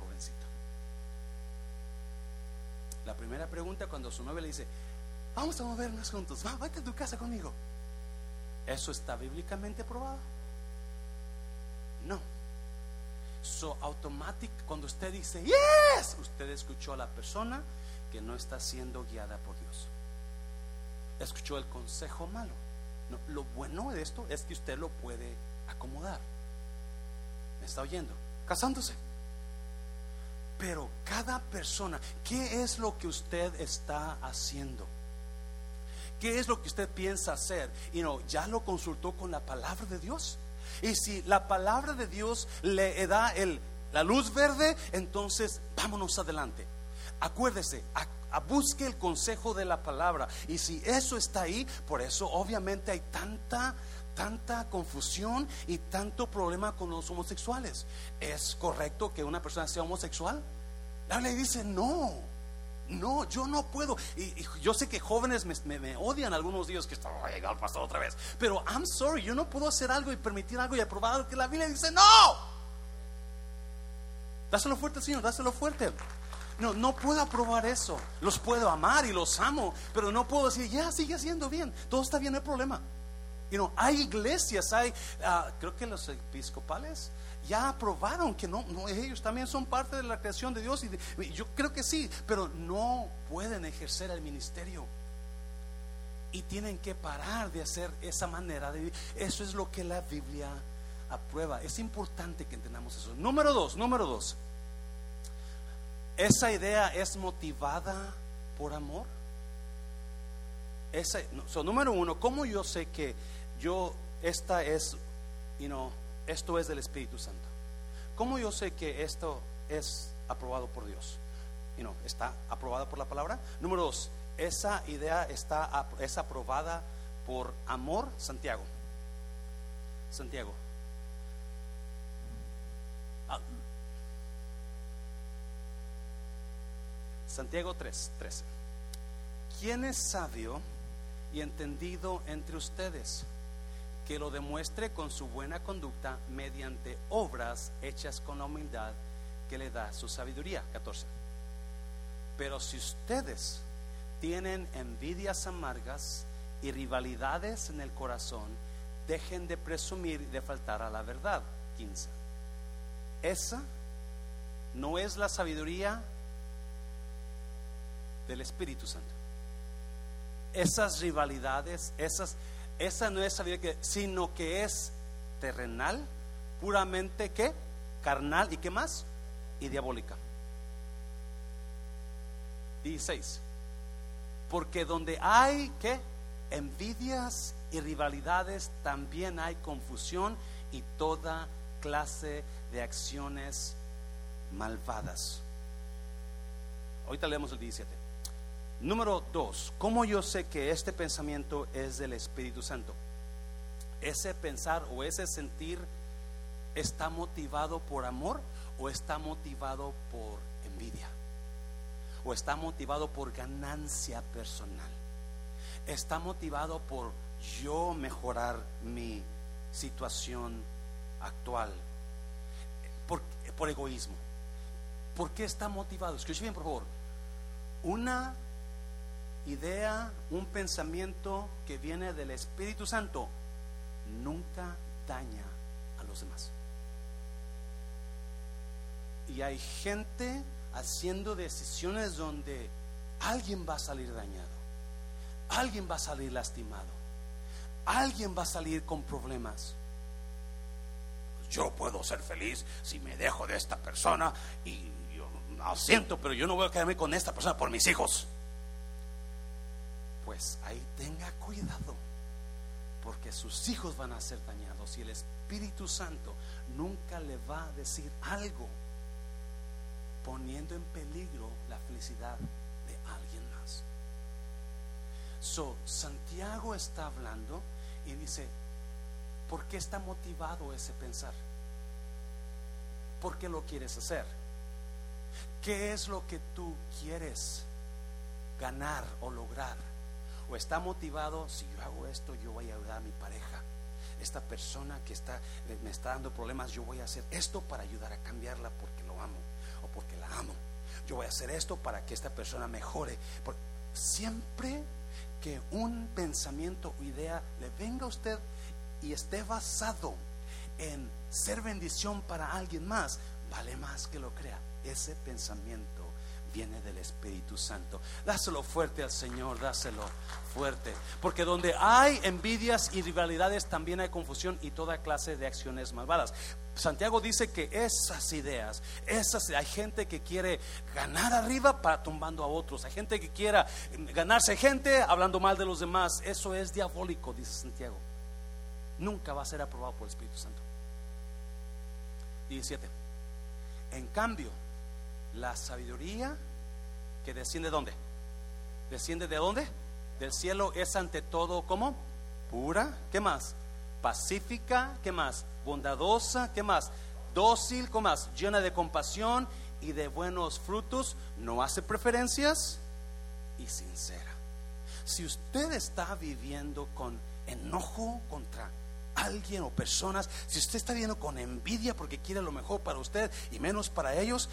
Speaker 1: jovencito. La primera pregunta cuando su novia le dice, vamos a movernos juntos, va, vete a tu casa conmigo. ¿Eso está bíblicamente probado? No. So automatic cuando usted dice yes, usted escuchó a la persona que no está siendo guiada por Dios. Escuchó el consejo malo. Lo bueno de esto es que usted lo puede acomodar. ¿Me está oyendo? Casándose. Pero cada persona, ¿qué es lo que usted está haciendo? ¿Qué es lo que usted piensa hacer? Y no, ya lo consultó con la palabra de Dios. Y si la palabra de Dios le da la luz verde, entonces vámonos adelante. Acuérdese, busque el consejo de la palabra. Y si eso está ahí, por eso obviamente hay tanta tanta confusión y tanto problema con los homosexuales. ¿Es correcto que una persona sea homosexual? La Biblia dice no. No, yo no puedo. Y, yo sé que jóvenes me, odian algunos días que está llegado el pastor otra vez. Pero I'm sorry, yo no puedo hacer algo y permitir algo y aprobar algo que la Biblia dice no. Dáselo fuerte, Señor, dáselo fuerte. No, no puedo aprobar eso. Los puedo amar y los amo, pero no puedo decir, ya sigue siendo bien. Todo está bien, no hay problema. You know, hay iglesias, hay, ah, creo que los episcopales ya aprobaron que no, ellos también son parte de la creación de Dios. Y yo creo que sí, pero no pueden ejercer el ministerio. Y tienen que parar de hacer esa manera de vivir. Eso es lo que la Biblia aprueba. Es importante que entendamos eso. Número dos, número dos. Esa idea es motivada por amor. Esa, número uno, ¿cómo yo sé que yo, esta es, you know, esto es del Espíritu Santo. ¿Cómo yo sé que esto es aprobado por Dios? Y no, está aprobada por la palabra. Número dos, esa idea está es aprobada por amor, Santiago. Santiago. Ah. Santiago 3, 13. ¿Quién es sabio y entendido entre ustedes? Que lo demuestre con su buena conducta mediante obras hechas con la humildad que le da su sabiduría. 14. Pero si ustedes tienen envidias amargas y rivalidades en el corazón, dejen de presumir y de faltar a la verdad. 15. Esa no es la sabiduría del Espíritu Santo. Esas rivalidades, esas esa no es sabiduría, sino que es terrenal, puramente que carnal y qué más? Y diabólica. 16. Porque donde hay que envidias y rivalidades también hay confusión y toda clase de acciones malvadas. Ahorita leemos el 17. Número 2. ¿Cómo yo sé que este pensamiento es del Espíritu Santo? Ese pensar o ese sentir está motivado por amor o está motivado por envidia o está motivado por ganancia personal. Está motivado por yo mejorar mi situación actual. Por, por egoísmo. ¿Por qué está motivado? Escuche bien, por favor. Una idea, un pensamiento que viene del Espíritu Santo nunca daña a los demás. Y hay gente haciendo decisiones donde alguien va a salir dañado, alguien va a salir lastimado, alguien va a salir con problemas. Yo puedo ser feliz si me dejo de esta persona y yo lo siento, pero yo no voy a quedarme con esta persona por mis hijos. Pues ahí tenga cuidado, porque sus hijos van a ser dañados y el Espíritu Santo nunca le va a decir algo poniendo en peligro la felicidad de alguien más. So, Santiago está hablando y dice, ¿por qué está motivado ese pensar? ¿Por qué lo quieres hacer? ¿Qué es lo que tú quieres ganar o lograr? ¿O está motivado, si yo hago esto, yo voy a ayudar a mi pareja? Esta persona que está, me está dando problemas, yo voy a hacer esto para ayudar a cambiarla porque lo amo porque la amo. Yo voy a hacer esto para que esta persona mejore. siempre que un pensamiento o idea le venga a usted y esté basado en ser bendición para alguien más, vale más que lo crea. Ese pensamiento viene del Espíritu Santo. Dáselo fuerte al Señor, dáselo fuerte. Porque donde hay envidias y rivalidades también hay confusión y toda clase de acciones malvadas. Santiago dice que esas ideas, esas hay gente que quiere ganar arriba para tumbando a otros, hay gente que quiera ganarse gente hablando mal de los demás, eso es diabólico, dice Santiago. Nunca va a ser aprobado por el Espíritu Santo. 17. En cambio, la sabiduría que desciende de dónde? ¿Desciende de dónde? Del cielo es ante todo como pura, ¿qué más? Pacífica, ¿qué más? Bondadosa, ¿qué más? Dócil, ¿qué más? Llena de compasión y de buenos frutos, no hace preferencias y sincera. Si usted está viviendo con enojo contra alguien o personas, si usted está viviendo con envidia porque quiere lo mejor para usted y menos para ellos,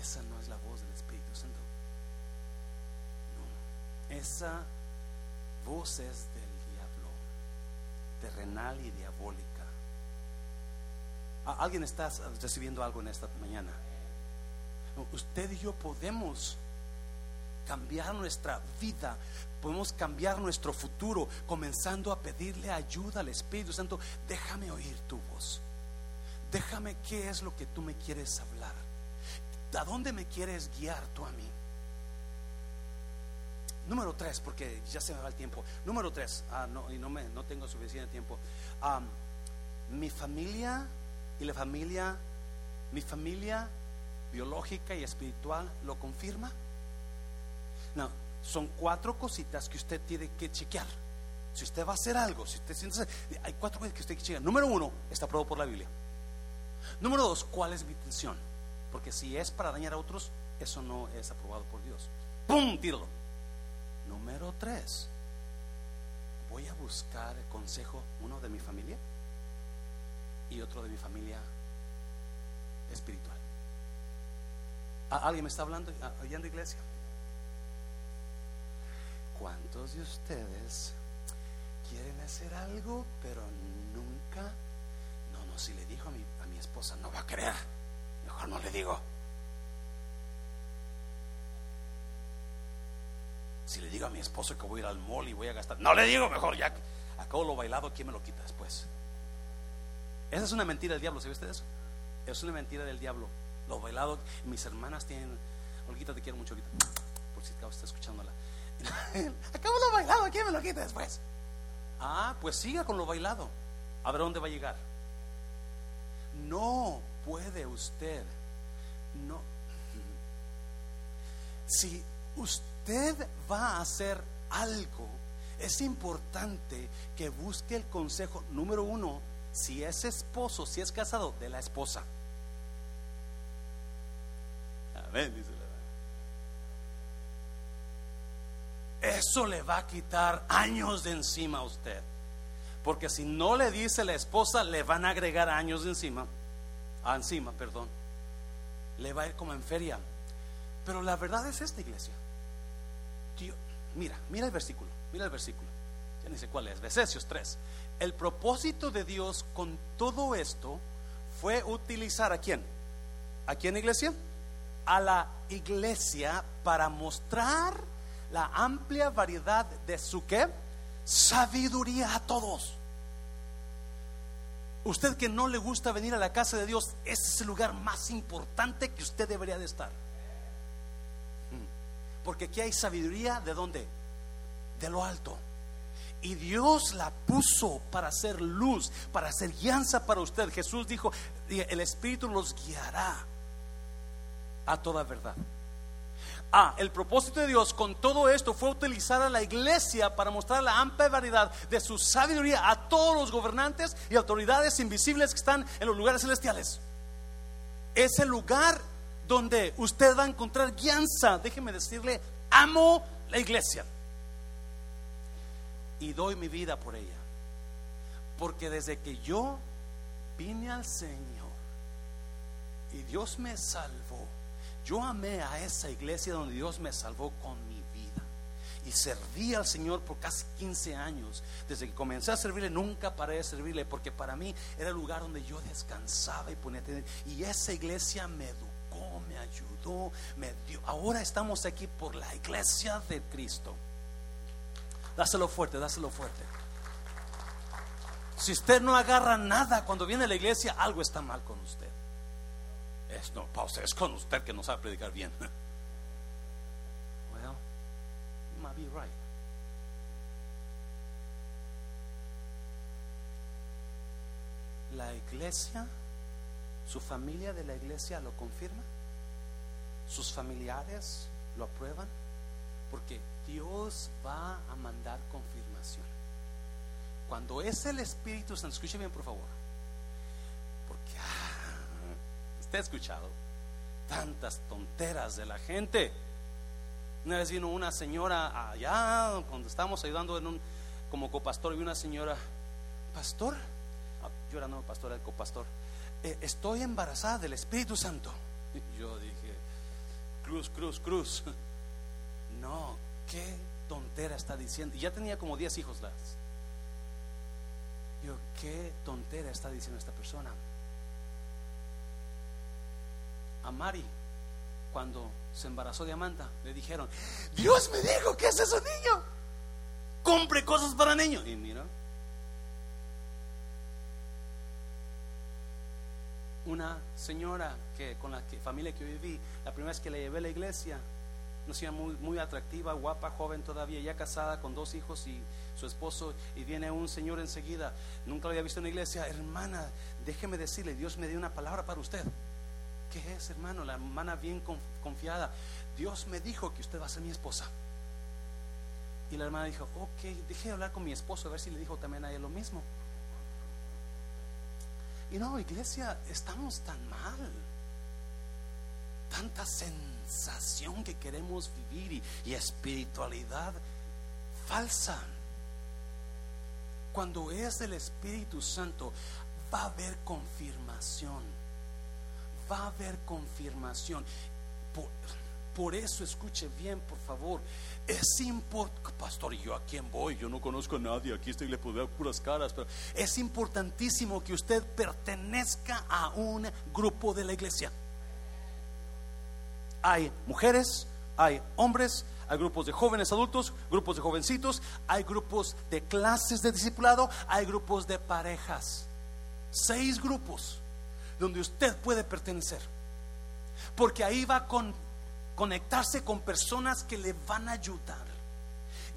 Speaker 1: esa no es la voz del Espíritu Santo. No, esa voz es del diablo, terrenal y diabólica. ¿Alguien está recibiendo algo en esta mañana? Usted y yo podemos cambiar nuestra vida, podemos cambiar nuestro futuro comenzando a pedirle ayuda al Espíritu Santo. Déjame oír tu voz. Déjame qué es lo que tú me quieres hablar. ¿A dónde me quieres guiar tú a mí? Número tres, porque ya se me va el tiempo. Número tres, ah, no, y no, me, no tengo suficiente tiempo. mi familia y la familia, mi familia biológica y espiritual lo confirma. No, son cuatro cositas que usted tiene que chequear. Si usted va a hacer algo, si usted siente, hay cuatro cosas que usted chequear. Número uno, está aprobado por la Biblia. Número dos, ¿cuál es mi intención? Porque si es para dañar a otros, eso no es aprobado por Dios. ¡Pum! Tíralo. Número tres. Voy a buscar consejo, uno de mi familia y otro de mi familia espiritual. ¿Alguien me está hablando, oyendo iglesia? ¿Cuántos de ustedes quieren hacer algo, pero nunca? No, no, si le dijo a mi, a mi esposa, no va a creer Mejor no le digo. Si le digo a mi esposo que voy a ir al mall y voy a gastar, no le digo, mejor ya acabo lo bailado, ¿quién me lo quita después? Esa es una mentira del diablo, ¿sabe usted eso? Es una mentira del diablo. Lo bailado, mis hermanas tienen, Olguita, te quiero mucho, Olguita, por si está escuchándola. Acabo lo bailado, ¿quién me lo quita después? Ah, pues siga con lo bailado. A ver dónde va a llegar. No puede usted. No. Si usted va a hacer algo, es importante que busque el consejo número uno, si es esposo, si es casado, de la esposa. Amén, dice Eso le va a quitar años de encima a usted. Porque si no le dice la esposa, le van a agregar años de encima. Ah, encima, perdón. Le va a ir como en feria. Pero la verdad es esta iglesia. Mira, mira el versículo. Mira el versículo. Ya ni sé cuál es. Efesios 3. El propósito de Dios con todo esto fue utilizar a quién? ¿A quién iglesia? A la iglesia para mostrar la amplia variedad de su qué? Sabiduría a todos. Usted que no le gusta venir a la casa de Dios, ese es el lugar más importante que usted debería de estar. Porque aquí hay sabiduría de dónde? De lo alto. Y Dios la puso para hacer luz, para hacer guianza para usted. Jesús dijo, el Espíritu los guiará a toda verdad. Ah, el propósito de Dios con todo esto fue utilizar a la iglesia para mostrar la amplia variedad de su sabiduría a todos los gobernantes y autoridades invisibles que están en los lugares celestiales. Es el lugar donde usted va a encontrar guianza. Déjeme decirle, amo la iglesia. Y doy mi vida por ella. Porque desde que yo vine al Señor y Dios me salvó, yo amé a esa iglesia donde Dios me salvó con mi vida. Y serví al Señor por casi 15 años. Desde que comencé a servirle, nunca paré de servirle, porque para mí era el lugar donde yo descansaba y ponía. Y esa iglesia me educó, me ayudó, me dio. Ahora estamos aquí por la iglesia de Cristo. Dáselo fuerte, dáselo fuerte. Si usted no agarra nada cuando viene a la iglesia, algo está mal con usted. Es, no, pausa, es con usted que no sabe predicar bien. Well, you might be right. La iglesia, su familia de la iglesia lo confirma, sus familiares lo aprueban, porque Dios va a mandar confirmación. Cuando es el Espíritu Santo, escuche bien por favor, porque ah, Usted ha escuchado tantas tonteras de la gente. Una vez vino una señora allá, cuando estábamos ayudando en un, como copastor, y una señora, pastor, ah, yo era no pastor, era copastor, eh, estoy embarazada del Espíritu Santo. Yo dije, cruz, cruz, cruz. No, qué tontera está diciendo. Ya tenía como 10 hijos las. Yo, qué tontera está diciendo esta persona a Mari cuando se embarazó de Amanda. Le dijeron, Dios me dijo que es eso niño. Compre cosas para niños. Y mira, una señora que con la familia que viví, la primera vez que le llevé a la iglesia, no sea muy, muy atractiva, guapa, joven todavía, ya casada con dos hijos y su esposo, y viene un señor enseguida, nunca lo había visto en la iglesia, hermana, déjeme decirle, Dios me dio una palabra para usted. ¿Qué es, hermano? La hermana bien confiada. Dios me dijo que usted va a ser mi esposa. Y la hermana dijo, ok, deje de hablar con mi esposo a ver si le dijo también a él lo mismo. Y no, iglesia, estamos tan mal. Tanta sensación que queremos vivir y, espiritualidad falsa. Cuando es del Espíritu Santo, va a haber confirmación va a haber confirmación. Por, eso escuche bien, por favor. Es importante, pastor, ¿y yo a quién voy? Yo no conozco a nadie, aquí estoy le puedo dar puras caras, pero es importantísimo que usted pertenezca a un grupo de la iglesia. Hay mujeres, hay hombres, hay grupos de jóvenes adultos, grupos de jovencitos, hay grupos de clases de discipulado, hay grupos de parejas. Seis grupos donde usted puede pertenecer. Porque ahí va a conectarse con personas que le van a ayudar.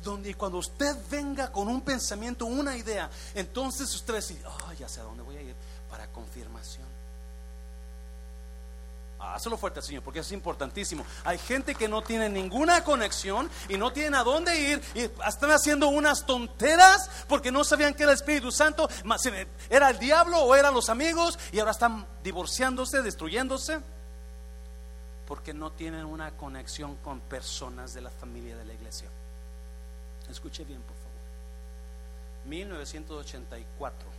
Speaker 1: donde cuando usted venga con un pensamiento, una idea, entonces usted decir, ah, ya sé a dónde voy a ir para confirmación. Ah, hazlo fuerte, Señor, porque es importantísimo. Hay gente que no tiene ninguna conexión y no tienen a dónde ir y están haciendo unas tonteras porque no sabían que era el Espíritu Santo, era el diablo o eran los amigos y ahora están divorciándose, destruyéndose porque no tienen una conexión con personas de la familia de la iglesia. Escuche bien, por favor. 1984,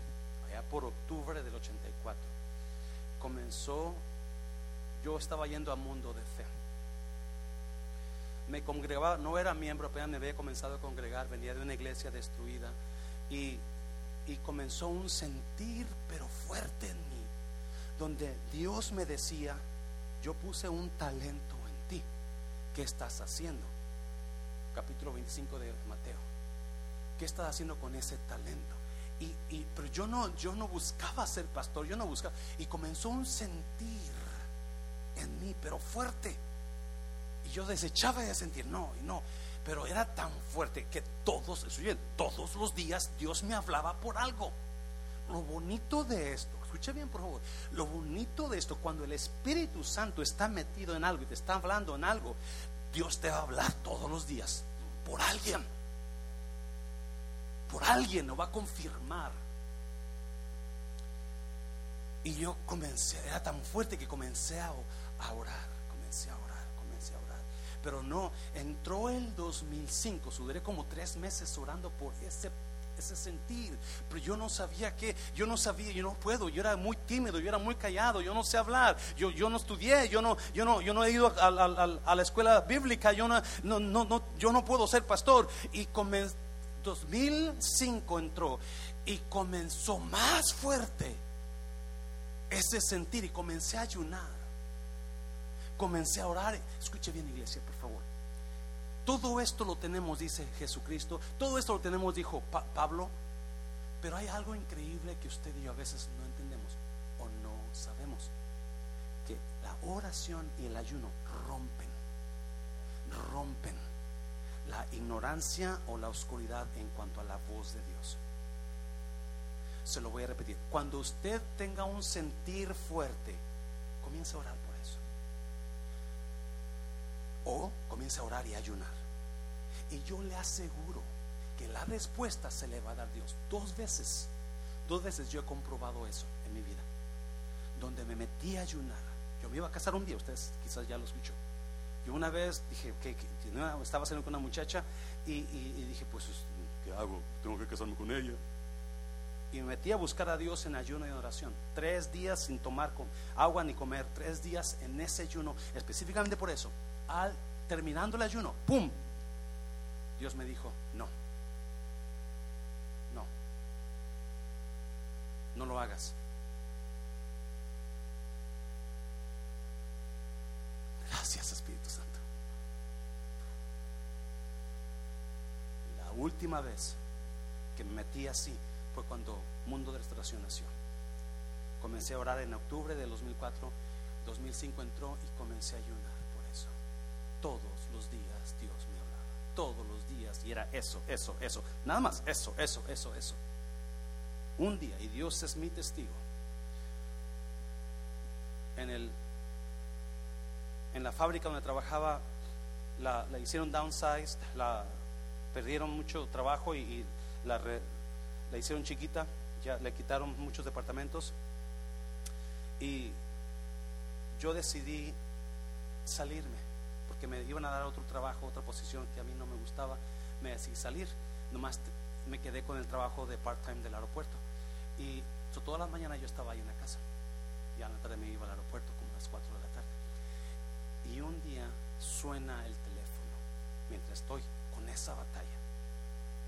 Speaker 1: allá por octubre del 84, comenzó yo estaba yendo a mundo de fe. Me congregaba, no era miembro, apenas me había comenzado a congregar, venía de una iglesia destruida y, y comenzó un sentir, pero fuerte en mí, donde Dios me decía, yo puse un talento en ti, ¿qué estás haciendo? Capítulo 25 de Mateo. ¿Qué estás haciendo con ese talento? Y, y, pero yo no, yo no buscaba ser pastor, yo no buscaba. Y comenzó un sentir en mí, pero fuerte. Y yo desechaba de sentir, no, y no. Pero era tan fuerte que todos, todos los días Dios me hablaba por algo. Lo bonito de esto, escuche bien por favor, lo bonito de esto, cuando el Espíritu Santo está metido en algo y te está hablando en algo, Dios te va a hablar todos los días por alguien. Por alguien lo va a confirmar. Y yo comencé, era tan fuerte que comencé a, orar, comencé a orar, comencé a orar. Pero no, entró el 2005, sudré como tres meses orando por ese ese sentir, pero yo no sabía que, yo no sabía, yo no puedo, yo era muy tímido, yo era muy callado, yo no sé hablar, yo, yo no estudié, yo no, yo no, yo no he ido a, la escuela bíblica, yo no, no, no, yo no puedo ser pastor. Y comenzó, 2005 entró y comenzó más fuerte ese sentir y comencé a ayunar comencé a orar. Escuche bien, iglesia, por favor. Todo esto lo tenemos, dice Jesucristo. Todo esto lo tenemos, dijo Pablo. Pero hay algo increíble que usted y yo a veces no entendemos o no sabemos. Que la oración y el ayuno rompen, rompen la ignorancia o la oscuridad en cuanto a la voz de Dios. Se lo voy a repetir. Cuando usted tenga un sentir fuerte, comienza a orar o comienza a orar y ayunar. Y yo le aseguro que la respuesta se le va a dar Dios. Dos veces, dos veces yo he comprobado eso en mi vida. Donde me metí a ayunar. Yo me iba a casar un día, ustedes quizás ya lo escuchó. Yo una vez dije que, estaba saliendo con una muchacha y, y dije, pues, ¿qué hago? Tengo que casarme con ella y me metí a buscar a Dios en ayuno y oración. Tres días sin tomar agua ni comer, tres días en ese ayuno, específicamente por eso al terminando el ayuno, ¡pum! Dios me dijo, no, no, no lo hagas. Gracias Espíritu Santo. La última vez que me metí así fue cuando Mundo de Restauración nació. Comencé a orar en octubre de 2004, 2005 entró y comencé a ayunar todos los días Dios me hablaba. Todos los días. Y era eso, eso, eso. Nada más, eso, eso, eso, eso. Un día, y Dios es mi testigo. En, el, en la fábrica donde trabajaba, la, hicieron downsize, la perdieron mucho trabajo y, la hicieron chiquita, ya le quitaron muchos departamentos. Y yo decidí salirme que me iban a dar otro trabajo, otra posición que a mí no me gustaba, me decidí salir. Nomás me quedé con el trabajo de part-time del aeropuerto. Y todas las mañanas yo estaba ahí en la casa. Ya en la tarde me iba al aeropuerto como a las 4 de la tarde. Y un día suena el teléfono mientras estoy con esa batalla.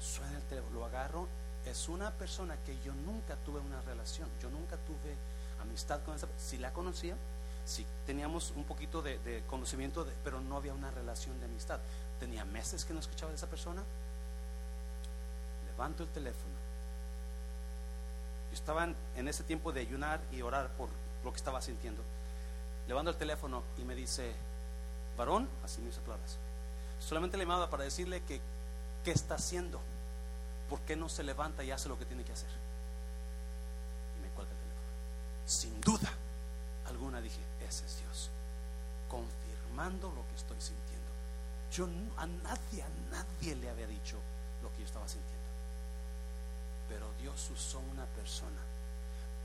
Speaker 1: Suena el teléfono, lo agarro. Es una persona que yo nunca tuve una relación. Yo nunca tuve amistad con esa persona. Si la conocía, si teníamos un poquito de, conocimiento, pero no había una relación de amistad. Tenía meses que no escuchaba de esa persona. Levanto el teléfono. Yo estaba en, ese tiempo de ayunar y orar por lo que estaba sintiendo. Levanto el teléfono y me dice, varón, así me hizo palabras. Solamente le llamaba para decirle que ¿qué está haciendo? ¿Por qué no se levanta y hace lo que tiene que hacer? Y me cuelga el teléfono. Sin duda alguna dije, ese es Dios, confirmando lo que estoy sintiendo. Yo a nadie, a nadie le había dicho lo que yo estaba sintiendo. Pero Dios usó una persona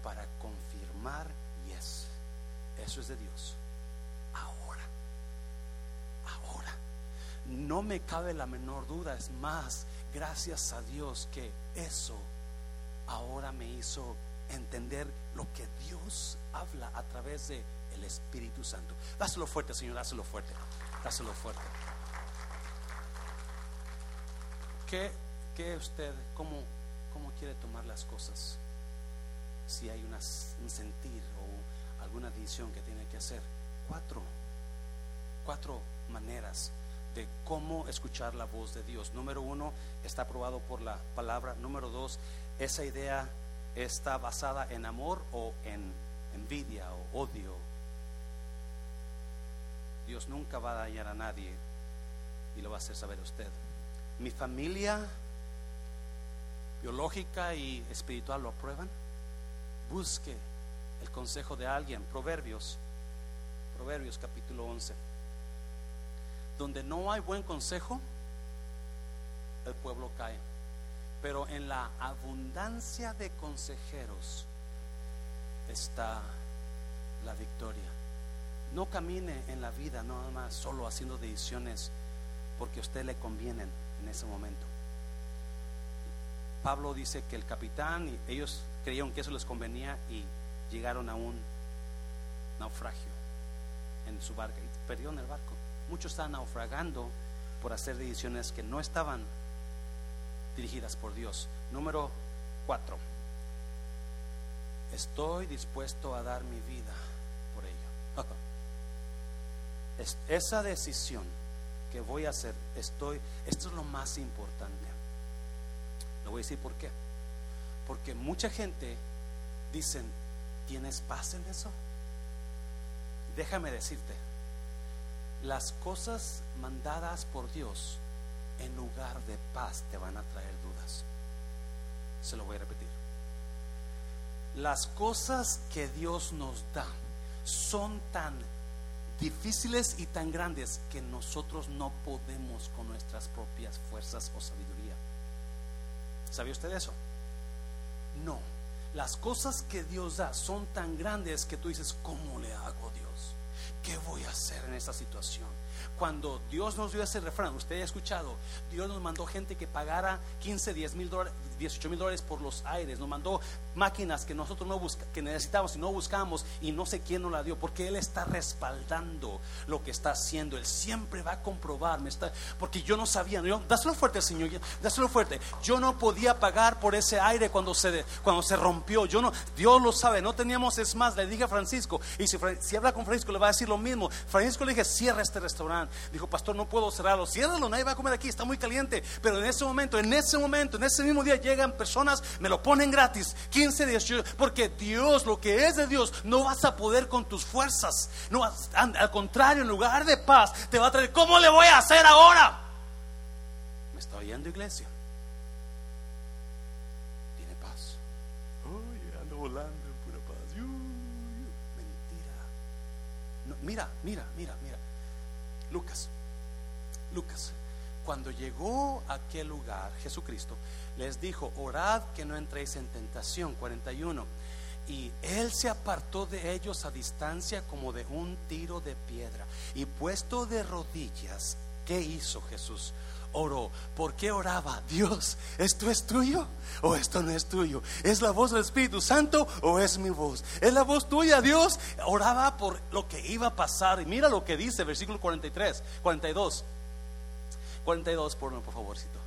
Speaker 1: para confirmar, yes, eso es de Dios. Ahora, ahora, no me cabe la menor duda, es más, gracias a Dios que eso ahora me hizo entender lo que Dios habla a través de el Espíritu Santo. Dáselo fuerte, Señor, dáselo fuerte. Dáselo fuerte. ¿Qué, qué usted, cómo, cómo quiere tomar las cosas? Si hay un sentir o alguna decisión que tiene que hacer. Cuatro, cuatro maneras de cómo escuchar la voz de Dios. Número uno, está aprobado por la palabra. Número dos, esa idea está basada en amor o en envidia o odio. Dios nunca va a dañar a nadie y lo va a hacer saber usted mi familia biológica y espiritual lo aprueban, busque el consejo de alguien. Proverbios, Proverbios capítulo 11. Donde no hay buen consejo, el pueblo cae. Pero en la abundancia de consejeros está la victoria. No camine en la vida nada más solo haciendo decisiones porque a usted le convienen en ese momento. Pablo dice que el capitán, y ellos creyeron que eso les convenía y llegaron a un naufragio en su barca y perdieron el barco. Muchos estaban naufragando por hacer decisiones que no estaban dirigidas por Dios. Número cuatro. Estoy dispuesto a dar mi vida por ello. esa decisión que voy a hacer, estoy, esto es lo más importante. Lo voy a decir por qué. Porque mucha gente dicen, ¿tienes paz en eso? Déjame decirte, las cosas mandadas por Dios en lugar de paz te van a traer dudas. Se lo voy a repetir. Las cosas que Dios nos da son tan difíciles y tan grandes que nosotros no podemos con nuestras propias fuerzas o sabiduría. ¿Sabía usted eso? No. Las cosas que Dios da son tan grandes que tú dices, ¿cómo le hago Dios? ¿Qué voy a hacer en esta situación? Cuando Dios nos dio ese refrán, usted ha escuchado, Dios nos mandó gente que pagara 15, 10 mil dólares, 18 mil dólares por los aires, nos mandó máquinas que nosotros no busca, que necesitamos y no buscamos y no sé quién nos la dio, porque Él está respaldando lo que está haciendo, Él siempre va a comprobar, está, porque yo no sabía, dáselo fuerte Señor, dáselo fuerte, yo no podía pagar por ese aire cuando se, cuando se rompió, yo no, Dios lo sabe, no teníamos, es más, le dije a Francisco, y si habla con Francisco le va a decir lo mismo, Francisco le dije, cierra este restaurante, dijo, pastor, no puedo cerrarlo, ciérralo, nadie va a comer aquí, está muy caliente, pero en ese momento, en ese momento, en ese mismo día, llegan personas, me lo ponen gratis, 15 días, porque Dios, lo que es de Dios, no vas a poder con tus fuerzas. No, al contrario, en lugar de paz, te va a traer, ¿cómo le voy a hacer ahora? ¿Me está oyendo, iglesia? Tiene paz. Uy, ando volando en pura paz. mentira. mira, mira, mira, mira. Lucas, Lucas, cuando llegó a aquel lugar, Jesucristo, les dijo, orad que no entréis en tentación, 41. Y él se apartó de ellos a distancia como de un tiro de piedra. Y puesto de rodillas, ¿qué hizo Jesús? Oró. ¿Por qué oraba? Dios, ¿esto es tuyo o esto no es tuyo? ¿Es la voz del Espíritu Santo o es mi voz? ¿Es la voz tuya, Dios? Oraba por lo que iba a pasar. Y mira lo que dice, versículo 43, 42. 42, por, por favorcito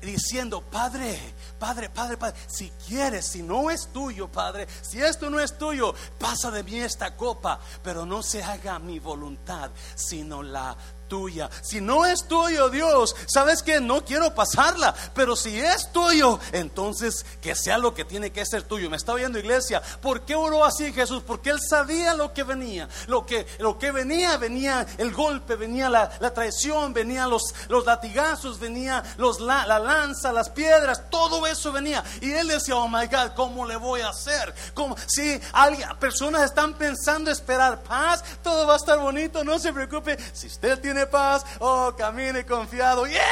Speaker 1: diciendo, Padre, Padre, Padre, Padre, si quieres, si no es tuyo, Padre, si esto no es tuyo, pasa de mí esta copa, pero no se haga mi voluntad, sino la tuya. Si no es tuyo, Dios, sabes que no quiero pasarla, pero si es tuyo, entonces que sea lo que tiene que ser tuyo. Me está oyendo iglesia, ¿por qué oró así Jesús? Porque él sabía lo que venía, lo que, lo que venía, venía el golpe, venía la, traición, venían los, los latigazos, venía los, la, la, lanza, las piedras, todo eso venía. Y él decía, oh my God, ¿cómo le voy a hacer? como Si alguien, personas están pensando esperar paz, todo va a estar bonito, no se preocupe. Si usted tiene paz, oh, camine confiado. Yeah,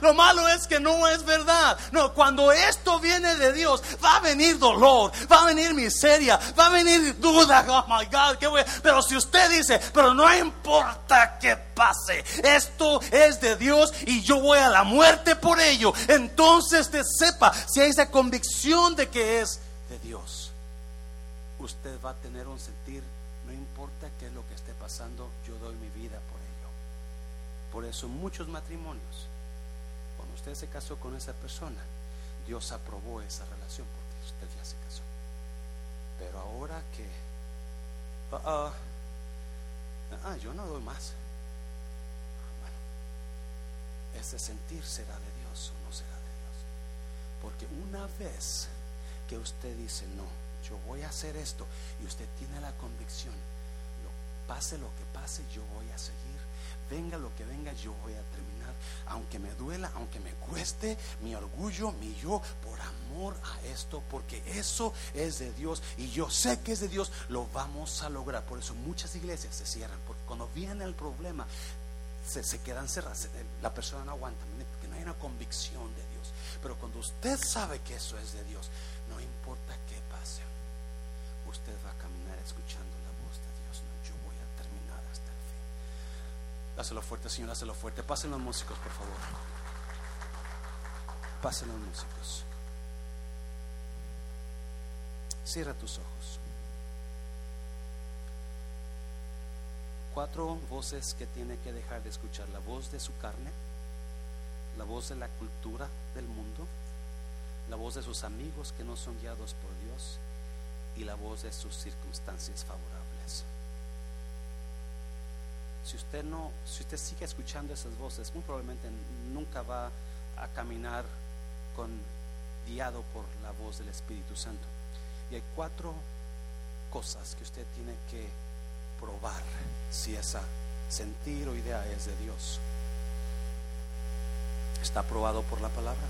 Speaker 1: lo malo es que no es verdad. No, cuando esto viene de Dios, va a venir dolor, va a venir miseria, va a venir duda. Oh my God, qué bueno. Pero si usted dice, pero no importa que pase, esto es de Dios y yo voy a la muerte por ello. Entonces te sepa si hay esa convicción de que es de Dios. Usted va a tener un sentir, no importa qué es lo que esté pasando, yo doy mi vida por ello. Por eso muchos matrimonios, cuando usted se casó con esa persona, Dios aprobó esa relación porque usted ya se casó. Pero ahora que, ah, ah yo no doy más. Bueno, ese sentir será de Dios o no será de Dios. Porque una vez que usted dice, no, yo voy a hacer esto, y usted tiene la convicción, pase lo que pase, yo voy a seguir. Venga lo que venga, yo voy a terminar. Aunque me duela, aunque me cueste mi orgullo, mi yo, por amor a esto, porque eso es de Dios y yo sé que es de Dios, lo vamos a lograr. Por eso muchas iglesias se cierran, porque cuando viene el problema, se, se quedan cerradas. La persona no aguanta, porque no hay una convicción de Dios. Pero cuando usted sabe que eso es de Dios, no importa qué pase, usted va a caminar escuchando la voz de Dios. No, yo voy a terminar hasta el fin. Dáselo fuerte, Señor, dáselo fuerte. Pasen los músicos, por favor. Pasen los músicos. Cierra tus ojos. Cuatro voces que tiene que dejar de escuchar. La voz de su carne, la voz de la cultura del mundo, la voz de sus amigos que no son guiados por Dios y la voz de sus circunstancias favorables. Si usted no, si usted sigue escuchando esas voces, muy probablemente nunca va a caminar guiado por la voz del Espíritu Santo. Y hay cuatro cosas que usted tiene que probar si esa sentir o idea es de Dios. ¿Está aprobado por la palabra?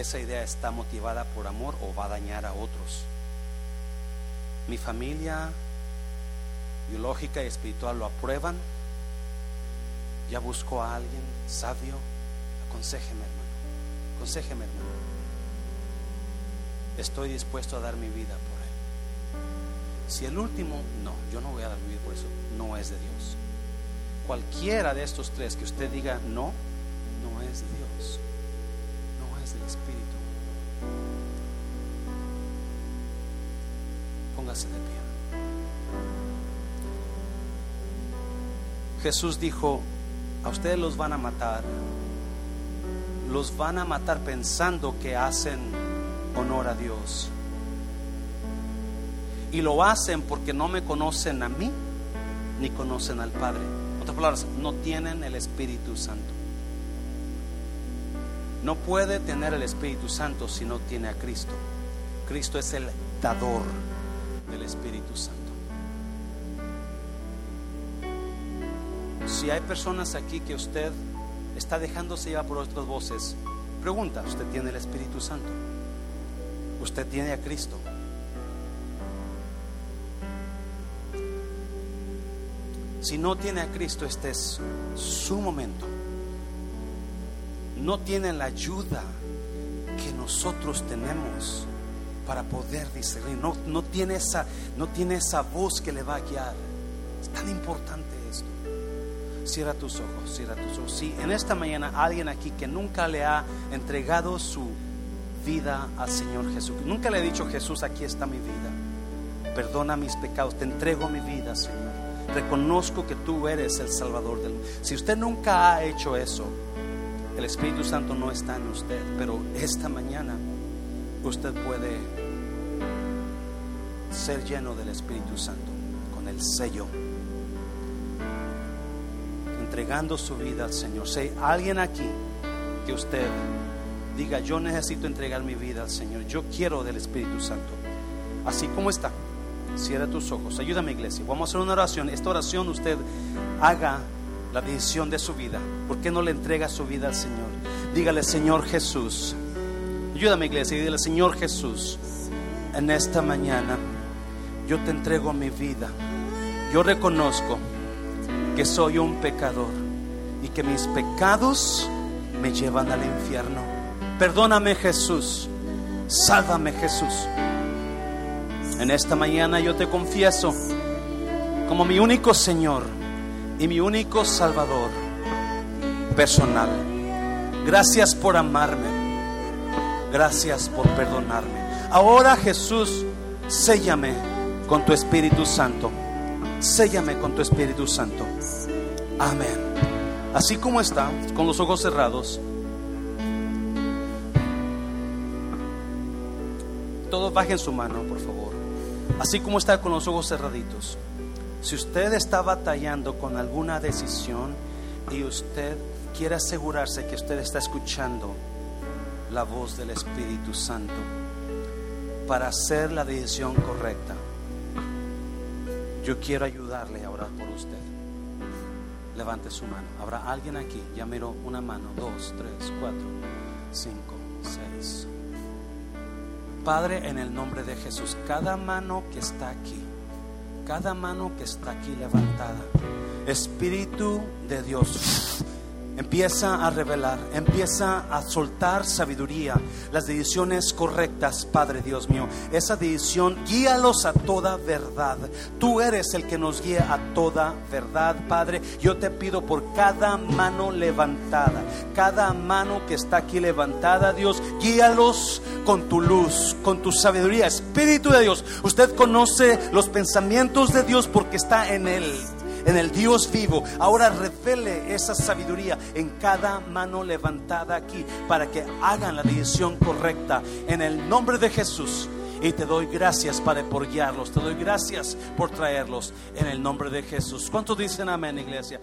Speaker 1: esa idea está motivada por amor o va a dañar a otros. Mi familia biológica y espiritual lo aprueban. Ya busco a alguien sabio. Aconsejeme, hermano. Aconsejeme, hermano. Estoy dispuesto a dar mi vida por él. Si el último, no, yo no voy a dar mi vida por eso, no es de Dios. Cualquiera de estos tres que usted diga no, no es de Dios del Espíritu. Póngase de pie. Jesús dijo, a ustedes los van a matar. Los van a matar pensando que hacen honor a Dios. Y lo hacen porque no me conocen a mí ni conocen al Padre. Otras palabras, no tienen el Espíritu Santo. No puede tener el Espíritu Santo si no tiene a Cristo. Cristo es el dador del Espíritu Santo. Si hay personas aquí que usted está dejándose llevar por otras voces, pregunta, ¿usted tiene el Espíritu Santo? ¿Usted tiene a Cristo? Si no tiene a Cristo, este es su momento no tienen la ayuda que nosotros tenemos para poder discernir. No, no, tiene esa, no tiene esa voz que le va a guiar. Es tan importante esto. Cierra tus ojos, cierra tus ojos. Si en esta mañana alguien aquí que nunca le ha entregado su vida al Señor Jesús, nunca le ha dicho Jesús, aquí está mi vida. Perdona mis pecados, te entrego mi vida, Señor. Reconozco que tú eres el Salvador del mundo. Si usted nunca ha hecho eso, el Espíritu Santo no está en usted, pero esta mañana usted puede ser lleno del Espíritu Santo con el sello entregando su vida al Señor. Si hay alguien aquí que usted diga, yo necesito entregar mi vida al Señor, yo quiero del Espíritu Santo, así como está, cierra tus ojos, ayúdame iglesia, vamos a hacer una oración, esta oración usted haga la decisión de su vida, ¿por qué no le entrega su vida al Señor? Dígale, Señor Jesús, ayúdame iglesia, dígale, Señor Jesús, en esta mañana yo te entrego mi vida, yo reconozco que soy un pecador y que mis pecados me llevan al infierno. Perdóname Jesús, sálvame Jesús. En esta mañana yo te confieso como mi único Señor y mi único Salvador personal. Gracias por amarme. Gracias por perdonarme. Ahora Jesús, séllame con tu Espíritu Santo. Séllame con tu Espíritu Santo. Amén. Así como está, con los ojos cerrados. Todos bajen su mano, por favor. Así como está con los ojos cerraditos. Si usted está batallando con alguna decisión y usted quiere asegurarse que usted está escuchando la voz del Espíritu Santo para hacer la decisión correcta, yo quiero ayudarle a orar por usted. Levante su mano. ¿Habrá alguien aquí? Ya miro una mano, dos, tres, cuatro, cinco, seis. Padre, en el nombre de Jesús, cada mano que está aquí, cada mano que está aquí levantada, Espíritu de Dios Empieza a revelar, empieza a soltar sabiduría, las decisiones correctas, Padre Dios mío. Esa decisión, guíalos a toda verdad. Tú eres el que nos guía a toda verdad, Padre. Yo te pido por cada mano levantada, cada mano que está aquí levantada, Dios, guíalos con tu luz, con tu sabiduría. Espíritu de Dios, usted conoce los pensamientos de Dios porque está en Él en el Dios vivo. Ahora revele esa sabiduría en cada mano levantada aquí para que hagan la decisión correcta en el nombre de Jesús. Y te doy gracias, Padre, por guiarlos. Te doy gracias por traerlos en el nombre de Jesús. ¿Cuántos dicen amén, iglesia?